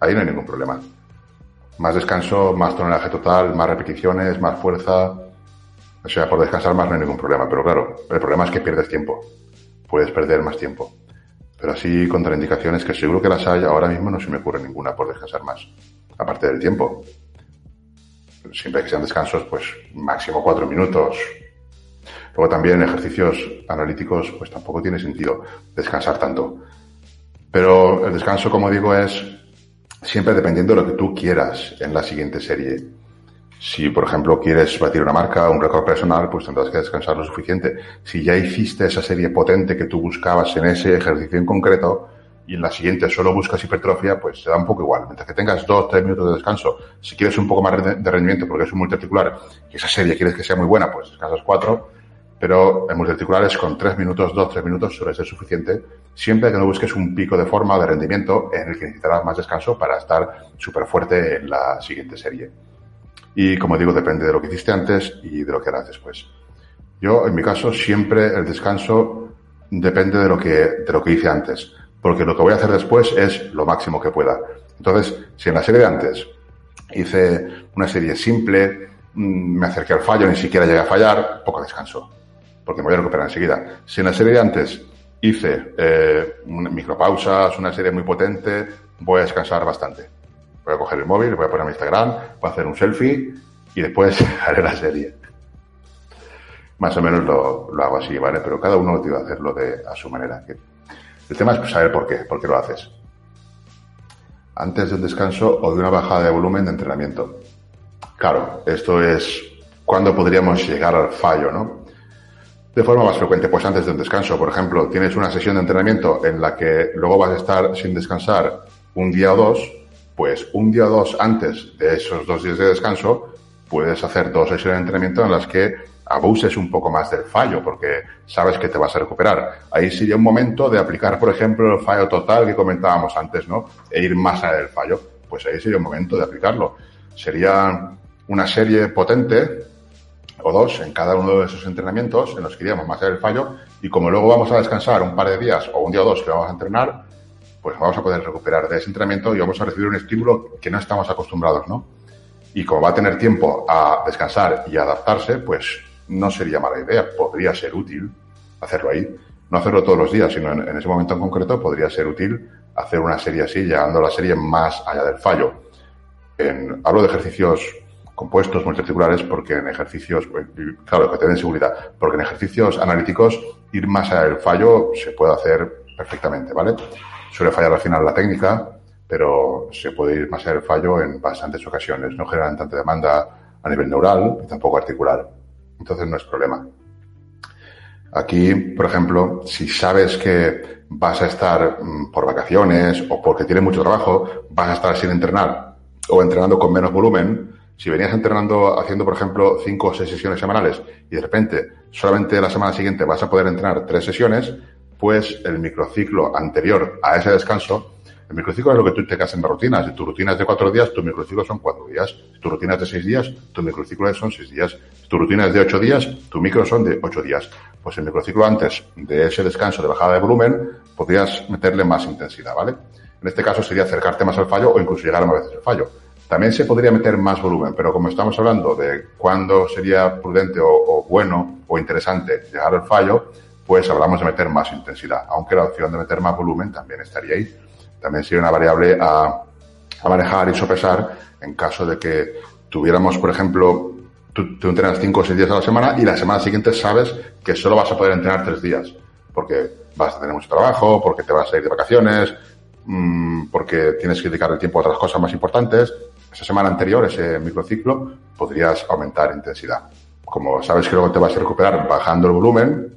Ahí no hay ningún problema. Más descanso, más tonelaje total, más repeticiones, más fuerza. O sea, por descansar más no hay ningún problema. Pero claro, el problema es que pierdes tiempo. Puedes perder más tiempo. Pero así contraindicaciones que seguro que las hay, ahora mismo no se me ocurre ninguna por descansar más. Aparte del tiempo. Siempre que sean descansos, pues máximo cuatro minutos. Luego también ejercicios analíticos, pues tampoco tiene sentido descansar tanto. Pero el descanso, como digo, es siempre dependiendo de lo que tú quieras en la siguiente serie. Si, por ejemplo, quieres batir una marca, un récord personal, pues tendrás que descansar lo suficiente. Si ya hiciste esa serie potente que tú buscabas en ese ejercicio en concreto, y en la siguiente solo buscas hipertrofia, pues se da un poco igual. Mientras que tengas dos, tres minutos de descanso, si quieres un poco más de rendimiento porque es un multiarticular y esa serie quieres que sea muy buena, pues descansas cuatro pero en multiarticulares con tres minutos, dos, tres minutos suele ser suficiente, siempre que no busques un pico de forma o de rendimiento en el que necesitarás más descanso para estar súper fuerte en la siguiente serie. Y como digo, depende de lo que hiciste antes y de lo que harás después. Yo, en mi caso, siempre el descanso depende de lo que, de lo que hice antes, porque lo que voy a hacer después es lo máximo que pueda. Entonces, si en la serie de antes hice una serie simple, mm, me acerqué al fallo, ni siquiera llegué a fallar, poco descanso porque me voy a recuperar enseguida. Si en la serie de antes hice eh, micropausas, una serie muy potente, voy a descansar bastante. Voy a coger el móvil, voy a poner mi Instagram, voy a hacer un selfie y después (laughs) haré la serie. Más o menos lo, hago así, ¿vale? Pero cada uno tiene que hacerlo de, a su manera. El tema es saber por qué, por qué lo haces. Antes de un descanso o de una bajada de volumen de entrenamiento. Claro, esto es cuando podríamos llegar al fallo, ¿no? de forma más frecuente, pues antes de un descanso. Por ejemplo, tienes una sesión de entrenamiento en la que luego vas a estar sin descansar un día o dos, pues un día o dos antes de esos dos días de descanso, puedes hacer dos sesiones de entrenamiento en las que abuses un poco más del fallo, porque sabes que te vas a recuperar. Ahí sería un momento de aplicar, por ejemplo, el fallo total que comentábamos antes, ¿no? E ir más allá del fallo. Pues ahí sería un momento de aplicarlo. Sería una serie potente o dos en cada uno de esos entrenamientos en los que iríamos más allá del fallo y como luego vamos a descansar un par de días o un día o dos que vamos a entrenar, pues vamos a poder recuperar de ese entrenamiento y vamos a recibir un estímulo que no estamos acostumbrados, ¿no? Y como va a tener tiempo a descansar y adaptarse, pues no sería mala idea, podría ser útil hacerlo ahí. No hacerlo todos los días, sino en, ese momento en concreto podría ser útil hacer una serie así, llegando a la serie más allá del fallo. En, hablo de ejercicios compuestos multiarticulares porque en ejercicios, pues, claro, que tienen seguridad, porque en ejercicios analíticos ir más allá del fallo se puede hacer perfectamente, ¿vale? Suele fallar al final la técnica, pero se puede ir más allá del fallo en bastantes ocasiones. No generan tanta demanda a nivel neural y tampoco articular. Entonces no es problema. Aquí, por ejemplo, si sabes que vas a estar mm, por vacaciones o porque tienes mucho trabajo, vas a estar sin entrenar o entrenando con menos volumen, si venías entrenando haciendo, por ejemplo, cinco o seis sesiones semanales y de repente solamente la semana siguiente vas a poder entrenar tres sesiones, pues el microciclo anterior a ese descanso, el microciclo es lo que tú te quedas en rutinas. Si tu rutina es de cuatro días, tu microciclo son cuatro días. Si tu rutina es de seis días, tu microciclo son seis días. Si tu rutina es de ocho días, tu micro son de ocho días. Pues el microciclo antes de ese descanso de bajada de volumen, podrías meterle más intensidad, ¿vale? En este caso sería acercarte más al fallo o incluso llegar a más veces al fallo. También se podría meter más volumen, pero como estamos hablando de cuándo sería prudente o, bueno o interesante llegar al fallo, pues hablamos de meter más intensidad, aunque la opción de meter más volumen también estaría ahí. También sería una variable a, manejar y sopesar en caso de que tuviéramos, por ejemplo, tú, entrenas 5 o 6 días a la semana y la semana siguiente sabes que solo vas a poder entrenar 3 días, porque vas a tener mucho trabajo, porque te vas a ir de vacaciones, mm, porque tienes que dedicar el tiempo a otras cosas más importantes, esa semana anterior, ese microciclo, podrías aumentar intensidad. Como sabes que luego te vas a recuperar bajando el volumen,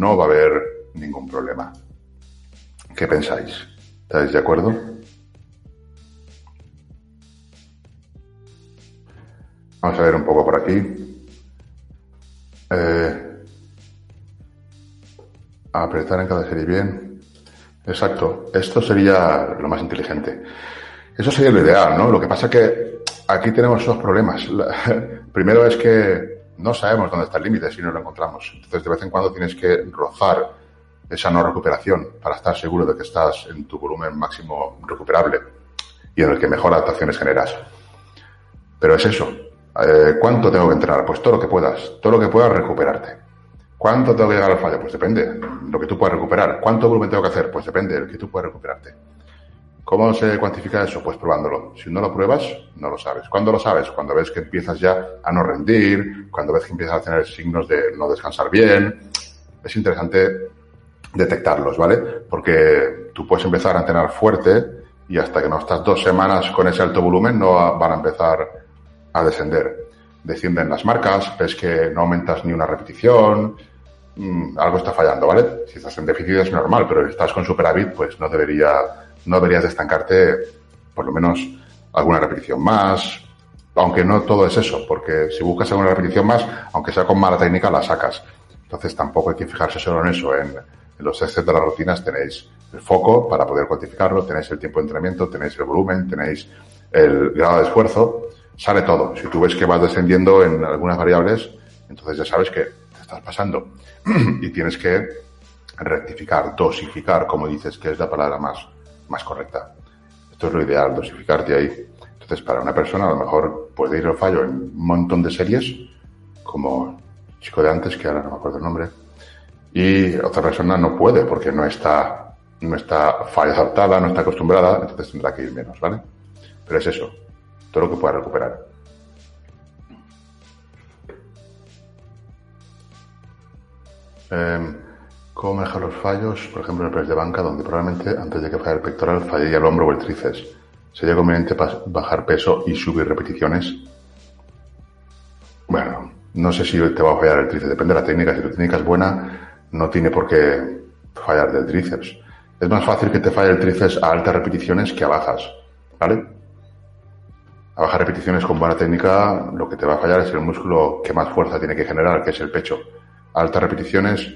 no va a haber ningún problema. ¿Qué pensáis? ¿Estáis de acuerdo? Vamos a ver un poco por aquí. Eh, apretar en cada serie bien. Exacto. Esto sería lo más inteligente. Eso sería lo ideal, ¿no? Lo que pasa que aquí tenemos dos problemas. (laughs) Primero es que no sabemos dónde está el límite si no lo encontramos. Entonces, de vez en cuando tienes que rozar esa no recuperación para estar seguro de que estás en tu volumen máximo recuperable y en el que mejor adaptaciones generas. Pero es eso. Eh, ¿Cuánto tengo que entrenar? Pues todo lo que puedas. Todo lo que puedas recuperarte. ¿Cuánto tengo que llegar al fallo? Pues depende. Lo que tú puedas recuperar. ¿Cuánto volumen tengo que hacer? Pues depende. El que tú puedas recuperarte. ¿Cómo se cuantifica eso? Pues probándolo. Si no lo pruebas, no lo sabes. ¿Cuándo lo sabes? Cuando ves que empiezas ya a no rendir, cuando ves que empiezas a tener signos de no descansar bien. Es interesante detectarlos, ¿vale? Porque tú puedes empezar a entrenar fuerte y hasta que no estás dos semanas con ese alto volumen no van a empezar a descender. Descienden las marcas, ves que no aumentas ni una repetición, mmm, algo está fallando, ¿vale? Si estás en déficit es normal, pero si estás con superávit, pues no debería, no deberías estancarte por lo menos alguna repetición más, aunque no todo es eso, porque si buscas alguna repetición más, aunque sea con mala técnica, la sacas. Entonces tampoco hay que fijarse solo en eso, en, en los sets de las rutinas tenéis el foco para poder cuantificarlo, tenéis el tiempo de entrenamiento, tenéis el volumen, tenéis el grado de esfuerzo, sale todo. Si tú ves que vas descendiendo en algunas variables, entonces ya sabes que estás pasando (clears throat) y tienes que rectificar, dosificar, como dices, que es la palabra más, más correcta. Esto es lo ideal, dosificarte ahí. Entonces, para una persona, a lo mejor puede ir al fallo en un montón de series, como chico de antes, que ahora no me acuerdo el nombre, y otra persona no puede porque no está, no está falla adaptada, no está acostumbrada, entonces tendrá que ir menos, ¿vale? Pero es eso, todo lo que pueda recuperar. Eh, ¿Cómo manejar los fallos? Por ejemplo, en el press de banca, donde probablemente antes de que falle el pectoral falle el hombro o el tríceps. ¿Sería conveniente bajar peso y subir repeticiones? Bueno, no sé si te va a fallar el tríceps, depende de la técnica. Si tu técnica es buena, no tiene por qué fallar del tríceps. Es más fácil que te falle el tríceps a altas repeticiones que a bajas, ¿vale? A bajas repeticiones con buena técnica, lo que te va a fallar es el músculo que más fuerza tiene que generar, que es el pecho. Altas repeticiones,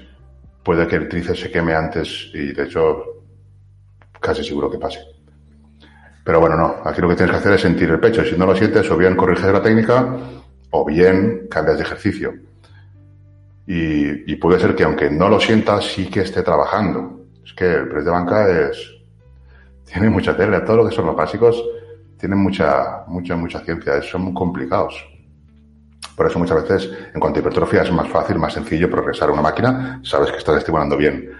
puede que el tríceps se queme antes y, de hecho, casi seguro que pase. Pero bueno, no. Aquí lo que tienes que hacer es sentir el pecho. Si no lo sientes, o bien corriges la técnica, o bien cambias de ejercicio. Y, y, puede ser que aunque no lo sientas, sí que esté trabajando. Es que el press de banca es, tiene mucha tela. Todo lo que son los básicos tienen mucha, mucha, mucha ciencia. Son muy complicados. Por eso muchas veces, en cuanto a hipertrofia, es más fácil, más sencillo progresar una máquina. Sabes que estás estimulando bien.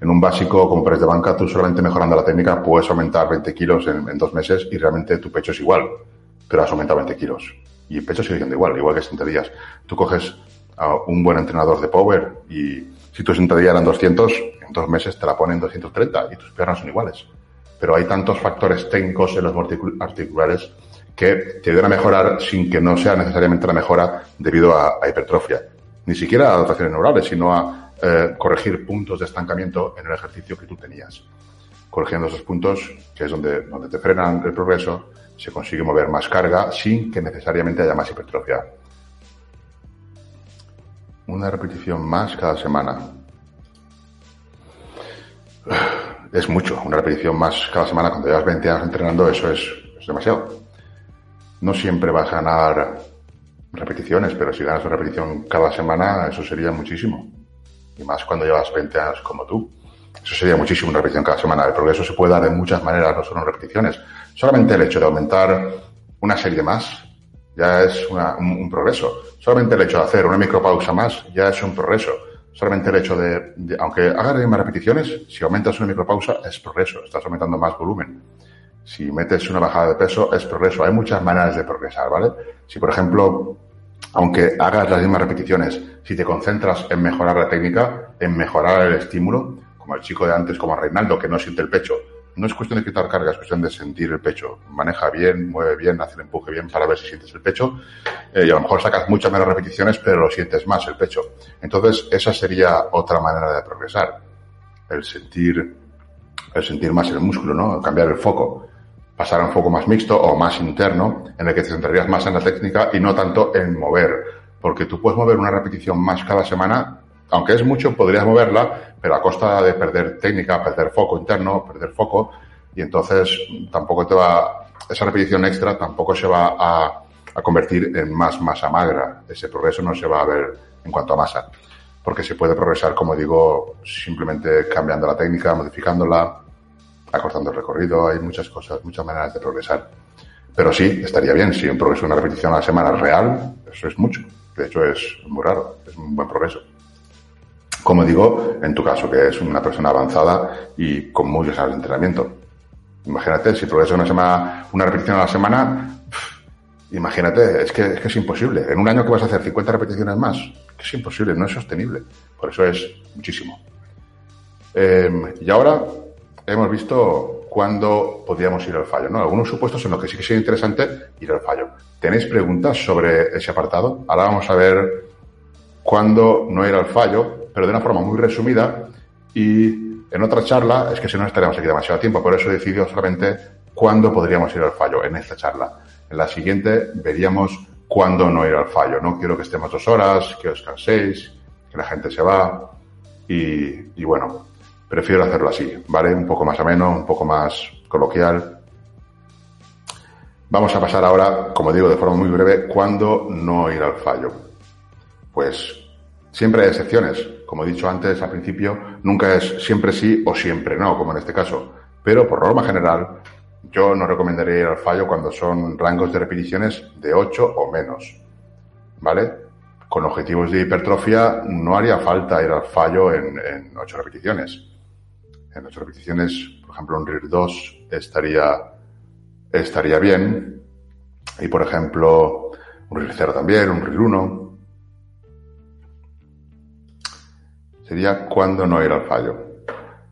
En un básico como press de banca, tú solamente mejorando la técnica puedes aumentar 20 kilos en, dos meses y realmente tu pecho es igual, pero has aumentado 20 kilos. Y el pecho sigue siendo igual, igual que sentadillas. Tú coges a un buen entrenador de power y si tu sentadilla eran 200, en dos meses te la ponen 230 y tus piernas son iguales. Pero hay tantos factores técnicos en los articulares que te ayudan a mejorar sin que no sea necesariamente la mejora debido a, hipertrofia. Ni siquiera a adaptaciones neurales, sino a eh, corregir puntos de estancamiento en el ejercicio que tú tenías. Corrigiendo esos puntos, que es donde, donde te frenan el progreso, se consigue mover más carga sin que necesariamente haya más hipertrofia una repetición más cada semana. Es mucho, una repetición más cada semana cuando llevas 20 años entrenando, eso es, es demasiado. No siempre vas a ganar repeticiones, pero si ganas una repetición cada semana, eso sería muchísimo. Y más cuando llevas 20 años como tú. Eso sería muchísimo una repetición cada semana. El progreso se puede dar de muchas maneras, no solo en repeticiones. Solamente el hecho de aumentar una serie más ya es un, progreso. Solamente el hecho de hacer una micropausa más ya es un progreso. Solamente el hecho de, aunque hagas mismas repeticiones, si aumentas una micropausa es progreso, estás aumentando más volumen. Si metes una bajada de peso es progreso. Hay muchas maneras de progresar, ¿vale? Si, por ejemplo, aunque hagas las mismas repeticiones, si te concentras en mejorar la técnica, en mejorar el estímulo, como el chico de antes, como Reinaldo, que no siente el pecho, no es cuestión de quitar carga, es cuestión de sentir el pecho. Maneja bien, mueve bien, hace el empuje bien para ver si sientes el pecho. Eh, y a lo mejor sacas muchas menos repeticiones, pero lo sientes más el pecho. Entonces, esa sería otra manera de progresar. El sentir, el sentir más el músculo, ¿no? Cambiar el foco. Pasar a un foco más mixto o más interno, en el que te centrarías más en la técnica y no tanto en mover. Porque tú puedes mover una repetición más cada semana aunque es mucho, podrías moverla, pero a costa de perder técnica, perder foco interno, perder foco, y entonces tampoco te va, esa repetición extra tampoco se va a, convertir en más masa magra. Ese progreso no se va a ver en cuanto a masa, porque se puede progresar, como digo, simplemente cambiando la técnica, modificándola, acortando el recorrido, hay muchas cosas, muchas maneras de progresar. Pero sí, estaría bien, si un progreso, una repetición a la semana real, eso es mucho. De hecho, es muy raro, es un buen progreso. Como digo, en tu caso, que es una persona avanzada y con muchos años de entrenamiento. Imagínate, si progresas una semana, una repetición a la semana, imagínate, es que, es que es imposible. En un año que vas a hacer 50 repeticiones más, es imposible, no es sostenible. Por eso es muchísimo. Em, y ahora hemos visto cuándo podríamos ir al fallo, ¿no? Algunos supuestos en los que sí que sería interesante ir al fallo. ¿Tenéis preguntas sobre ese apartado? Ahora vamos a ver cuándo no ir al fallo pero de una forma muy resumida y en otra charla, es que si no estaríamos aquí demasiado tiempo, por eso he decidido solamente cuándo podríamos ir al fallo en esta charla. En la siguiente veríamos cuándo no ir al fallo. No quiero que estemos dos horas, que os canséis, que la gente se va y, y bueno, prefiero hacerlo así, ¿vale? Un poco más ameno, un poco más coloquial. Vamos a pasar ahora, como digo, de forma muy breve, cuándo no ir al fallo. Pues Siempre hay excepciones. Como he dicho antes al principio, nunca es siempre sí o siempre no, como en este caso. Pero por norma general, yo no recomendaría ir al fallo cuando son rangos de repeticiones de 8 o menos. ¿Vale? Con objetivos de hipertrofia no haría falta ir al fallo en, en 8 repeticiones. En 8 repeticiones, por ejemplo, un RIR 2 estaría, estaría bien. Y por ejemplo, un RIR 0 también, un RIR 1. sería cuando no ir al fallo.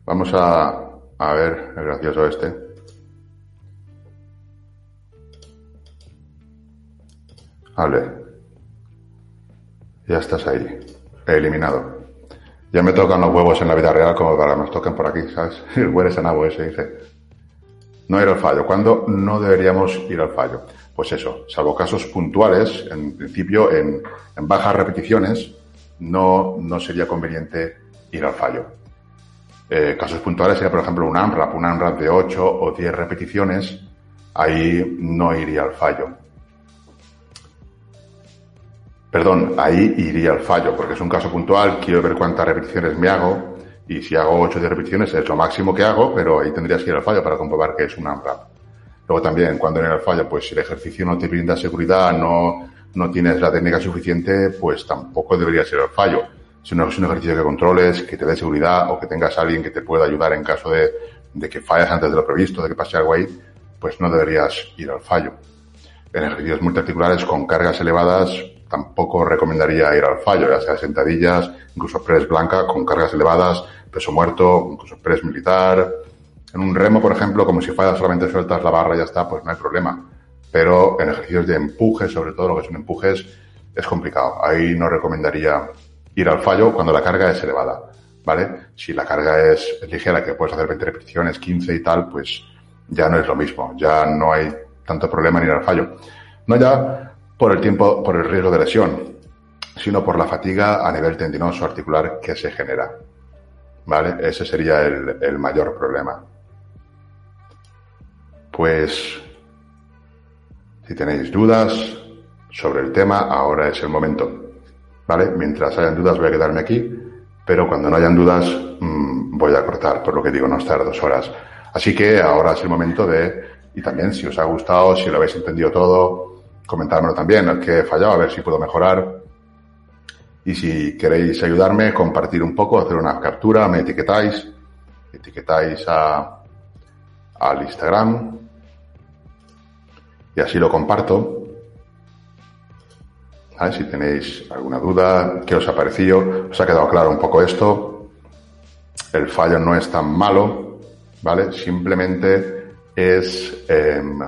Vamos a, a ver el gracioso este. Vale. Ya estás ahí. Eliminado. Ya me tocan los huevos en la vida real como para que nos toquen por aquí, ¿sabes? (laughs) El en agua ese dice. No ir al fallo. ¿Cuándo no deberíamos ir al fallo? Pues eso, salvo casos puntuales, en principio en, en bajas repeticiones, no, no sería conveniente ir al fallo. Eh, casos puntuales sería, por ejemplo, un AMRAP, un AMRAP de 8 o 10 repeticiones, ahí no iría al fallo. Perdón, ahí iría al fallo, porque es un caso puntual, quiero ver cuántas repeticiones me hago, y si hago 8 o 10 repeticiones es lo máximo que hago, pero ahí tendrías que ir al fallo para comprobar que es un AMRAP. Luego también, cuando ir al fallo, pues si el ejercicio no te brinda seguridad, no, no tienes la técnica suficiente, pues tampoco deberías ir al fallo. Si no es un ejercicio que controles, que te dé seguridad o que tengas a alguien que te pueda ayudar en caso de, que falles antes de lo previsto, de que pase algo ahí, pues no deberías ir al fallo. En ejercicios multiarticulares con cargas elevadas tampoco recomendaría ir al fallo, ya sea sentadillas, incluso press blanca con cargas elevadas, peso muerto, incluso press militar. En un remo, por ejemplo, como si fallas solamente sueltas la barra y ya está, pues no hay problema pero en ejercicios de empuje, sobre todo lo que son empujes, es complicado. Ahí no recomendaría ir al fallo cuando la carga es elevada, ¿vale? Si la carga es ligera, que puedes hacer 20 repeticiones, 15 y tal, pues ya no es lo mismo, ya no hay tanto problema en ir al fallo. No ya por el tiempo, por el riesgo de lesión, sino por la fatiga a nivel tendinoso articular que se genera, ¿vale? Ese sería el, mayor problema. Pues si tenéis dudas sobre el tema, ahora es el momento. ¿Vale? Mientras hayan dudas voy a quedarme aquí, pero cuando no hayan dudas mmm, voy a cortar, por lo que digo, no estar dos horas. Así que ahora es el momento de, y también si os ha gustado, si lo habéis entendido todo, comentármelo también, que he fallado, a ver si puedo mejorar. Y si queréis ayudarme, compartir un poco, hacer una captura, me etiquetáis, etiquetáis a, al Instagram, y así lo comparto. A si tenéis alguna duda, qué os ha parecido, os ha quedado claro un poco esto. El fallo no es tan malo, ¿vale? Simplemente es em,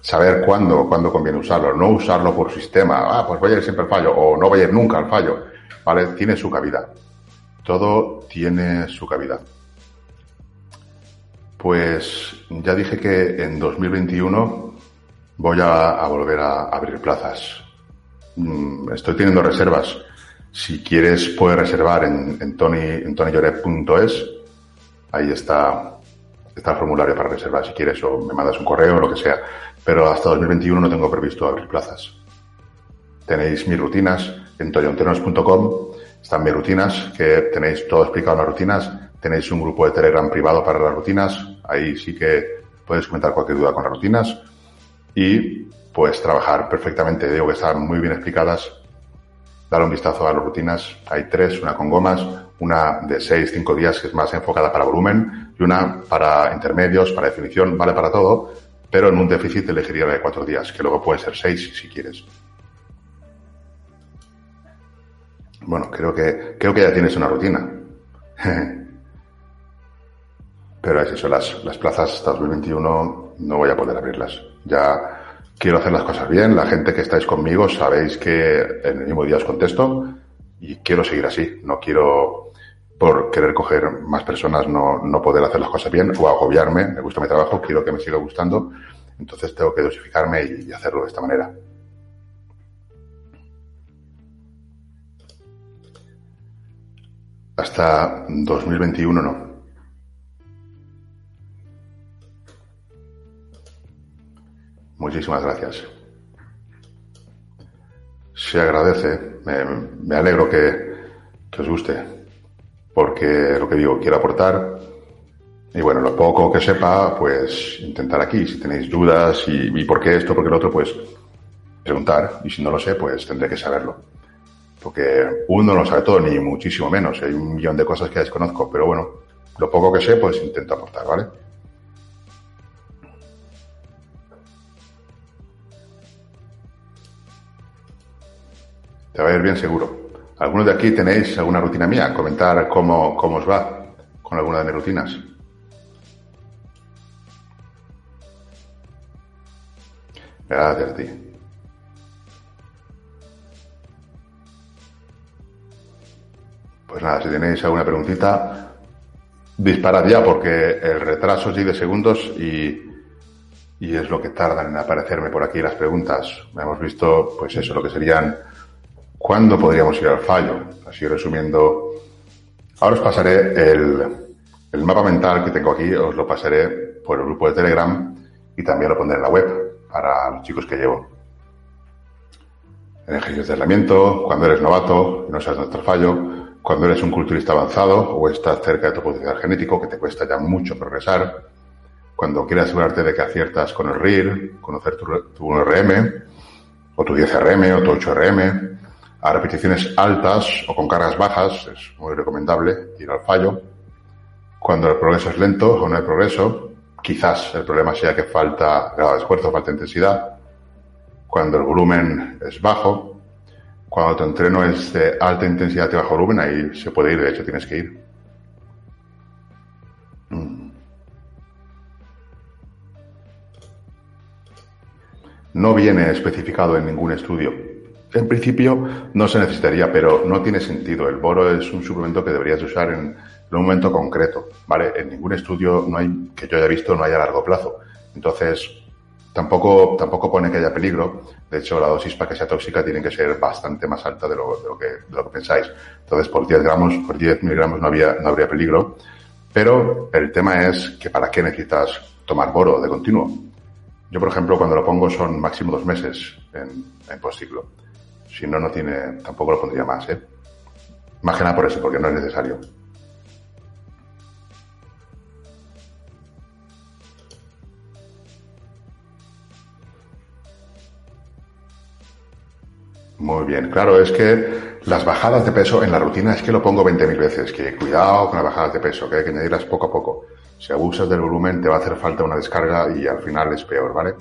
saber cuándo, cuándo conviene usarlo, no usarlo por sistema, ah, pues voy a ir siempre al fallo, o no voy a ir nunca al fallo, ¿vale? Tiene su cabida. Todo tiene su cabida. Pues ya dije que en 2021 voy a, volver a abrir plazas. Mm, estoy teniendo reservas. Si quieres, puedes reservar en, en, tony, en Ahí está, está el formulario para reservar si quieres, o me mandas un correo o lo que sea. Pero hasta 2021 no tengo previsto abrir plazas. Tenéis mis rutinas en tonyontenos.com. Están mis rutinas, que tenéis todo explicado en las rutinas Tenéis un grupo de Telegram privado para las rutinas. Ahí sí que puedes comentar cualquier duda con las rutinas. Y puedes trabajar perfectamente. Digo que están muy bien explicadas. Dar un vistazo a las rutinas. Hay tres, una con gomas, una de seis, cinco días que es más enfocada para volumen y una para intermedios, para definición, vale para todo, pero en un déficit elegiría la de cuatro días, que luego puede ser seis si quieres. Bueno, creo que, creo que ya tienes una rutina. (laughs) Pero es eso, las, las plazas hasta 2021 no voy a poder abrirlas. Ya quiero hacer las cosas bien. La gente que estáis conmigo sabéis que en el mismo día os contesto y quiero seguir así. No quiero, por querer coger más personas, no, no poder hacer las cosas bien o agobiarme. Me gusta mi trabajo, quiero que me siga gustando. Entonces tengo que dosificarme y hacerlo de esta manera. Hasta 2021 no. Muchísimas gracias. Se agradece, me, alegro que, os guste, porque lo que digo, quiero aportar y bueno, lo poco que sepa, pues intentar aquí. Si tenéis dudas y, por qué esto, por qué lo otro, pues preguntar. Y si no lo sé, pues tendré que saberlo. Porque uno no lo sabe todo, ni muchísimo menos. Hay un millón de cosas que desconozco, pero bueno, lo poco que sé, pues intento aportar, ¿vale? Te va a ir bien seguro. ¿Algunos de aquí tenéis alguna rutina mía? Comentar cómo, cómo os va con alguna de mis rutinas. Gracias a ti. Pues nada, si tenéis alguna preguntita, disparad ya porque el retraso es de segundos y, y es lo que tardan en aparecerme por aquí las preguntas. Hemos visto, pues eso, lo que serían ¿Cuándo podríamos ir al fallo? Así resumiendo, ahora os pasaré el, el mapa mental que tengo aquí, os lo pasaré por el grupo de Telegram y también lo pondré en la web para los chicos que llevo. En ejercicios de aislamiento, cuando eres novato y no sabes el fallo, cuando eres un culturista avanzado o estás cerca de tu potencial genético, que te cuesta ya mucho progresar, cuando quieres asegurarte de que aciertas con el RIR, conocer tu, tu 1RM, o tu 10RM, o tu 8RM, a repeticiones altas o con cargas bajas, es muy recomendable ir al fallo. Cuando el progreso es lento o no hay progreso, quizás el problema sea que falta grado de esfuerzo, falta intensidad. Cuando el volumen es bajo, cuando tu entreno es de alta intensidad y bajo volumen, ahí se puede ir, de hecho tienes que ir. Mm. No viene especificado en ningún estudio en principio no se necesitaría, pero no tiene sentido. El boro es un suplemento que deberías usar en, un momento concreto, ¿vale? En ningún estudio no hay, que yo haya visto, no hay a largo plazo. Entonces, tampoco, tampoco pone que haya peligro. De hecho, la dosis para que sea tóxica tiene que ser bastante más alta de lo, de lo, que, de lo que pensáis. Entonces, por 10 gramos, por 10 miligramos no había, no habría peligro. Pero el tema es que para qué necesitas tomar boro de continuo. Yo, por ejemplo, cuando lo pongo son máximo dos meses en, en postciclo. Si no, no tiene, tampoco lo pondría más, ¿eh? Más que nada por eso, porque no es necesario. Muy bien, claro, es que las bajadas de peso en la rutina es que lo pongo 20.000 veces, que cuidado con las bajadas de peso, que hay que añadirlas poco a poco. Si abusas del volumen te va a hacer falta una descarga y al final es peor, ¿vale?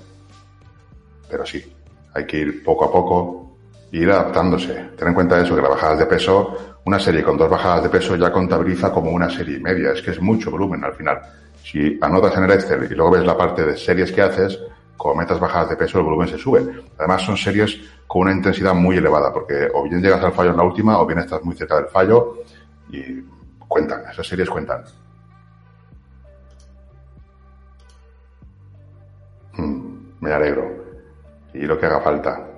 Pero sí, hay que ir poco a poco, ir adaptándose. Ten en cuenta eso, que las bajadas de peso, una serie con dos bajadas de peso ya contabiliza como una serie y media. Es que es mucho volumen al final. Si anotas en el Excel y luego ves la parte de series que haces, como metas bajadas de peso, el volumen se sube. Además, son series con una intensidad muy elevada, porque o bien llegas al fallo en la última, o bien estás muy cerca del fallo y cuentan, esas series cuentan. Hmm, me alegro. Y lo que haga falta.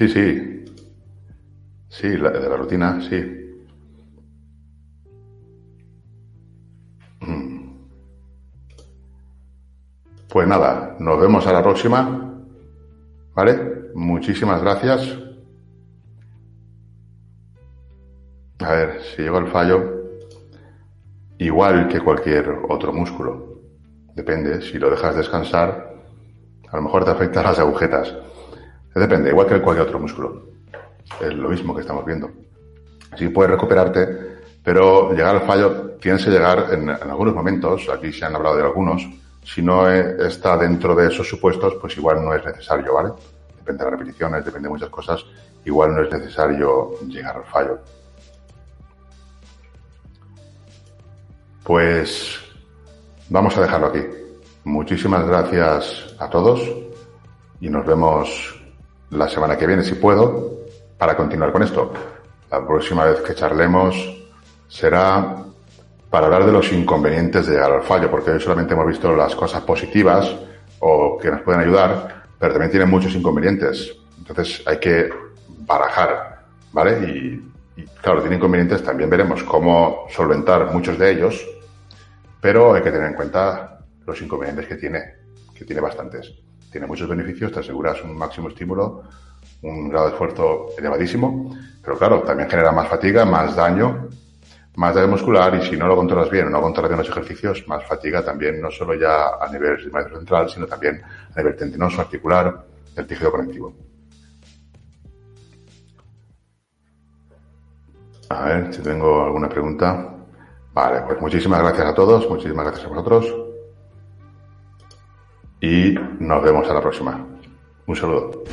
Sí, sí. Sí, la, de la rutina, sí. Pues nada, nos vemos a la próxima. ¿Vale? Muchísimas gracias. A ver, si llego al fallo, igual que cualquier otro músculo. Depende, si lo dejas descansar, a lo mejor te afectan las agujetas. Depende, igual que cualquier otro músculo. Es lo mismo que estamos viendo. Sí puedes recuperarte, pero llegar al fallo tienes que llegar en, en algunos momentos, aquí se han hablado de algunos, si no está dentro de esos supuestos, pues igual no es necesario, ¿vale? Depende de las repeticiones, depende de muchas cosas, igual no es necesario llegar al fallo. Pues vamos a dejarlo aquí. Muchísimas gracias a todos y nos vemos la semana que viene, si puedo, para continuar con esto. La próxima vez que charlemos será para hablar de los inconvenientes de llegar al fallo, porque hoy solamente hemos visto las cosas positivas o que nos pueden ayudar, pero también tienen muchos inconvenientes. Entonces hay que barajar, ¿vale? Y, claro, tiene inconvenientes, también veremos cómo solventar muchos de ellos, pero hay que tener en cuenta los inconvenientes que tiene, que tiene bastantes. Tiene muchos beneficios, te aseguras un máximo estímulo, un grado de esfuerzo elevadísimo, pero claro, también genera más fatiga, más daño más daño muscular y si no lo controlas bien o no controlas bien los ejercicios, más fatiga también, no solo ya a nivel central, sino también a nivel tendinoso, articular, del tejido conectivo. A ver si tengo alguna pregunta. Vale, pues muchísimas gracias a todos, muchísimas gracias a vosotros. Y nos vemos a la próxima. Un saludo.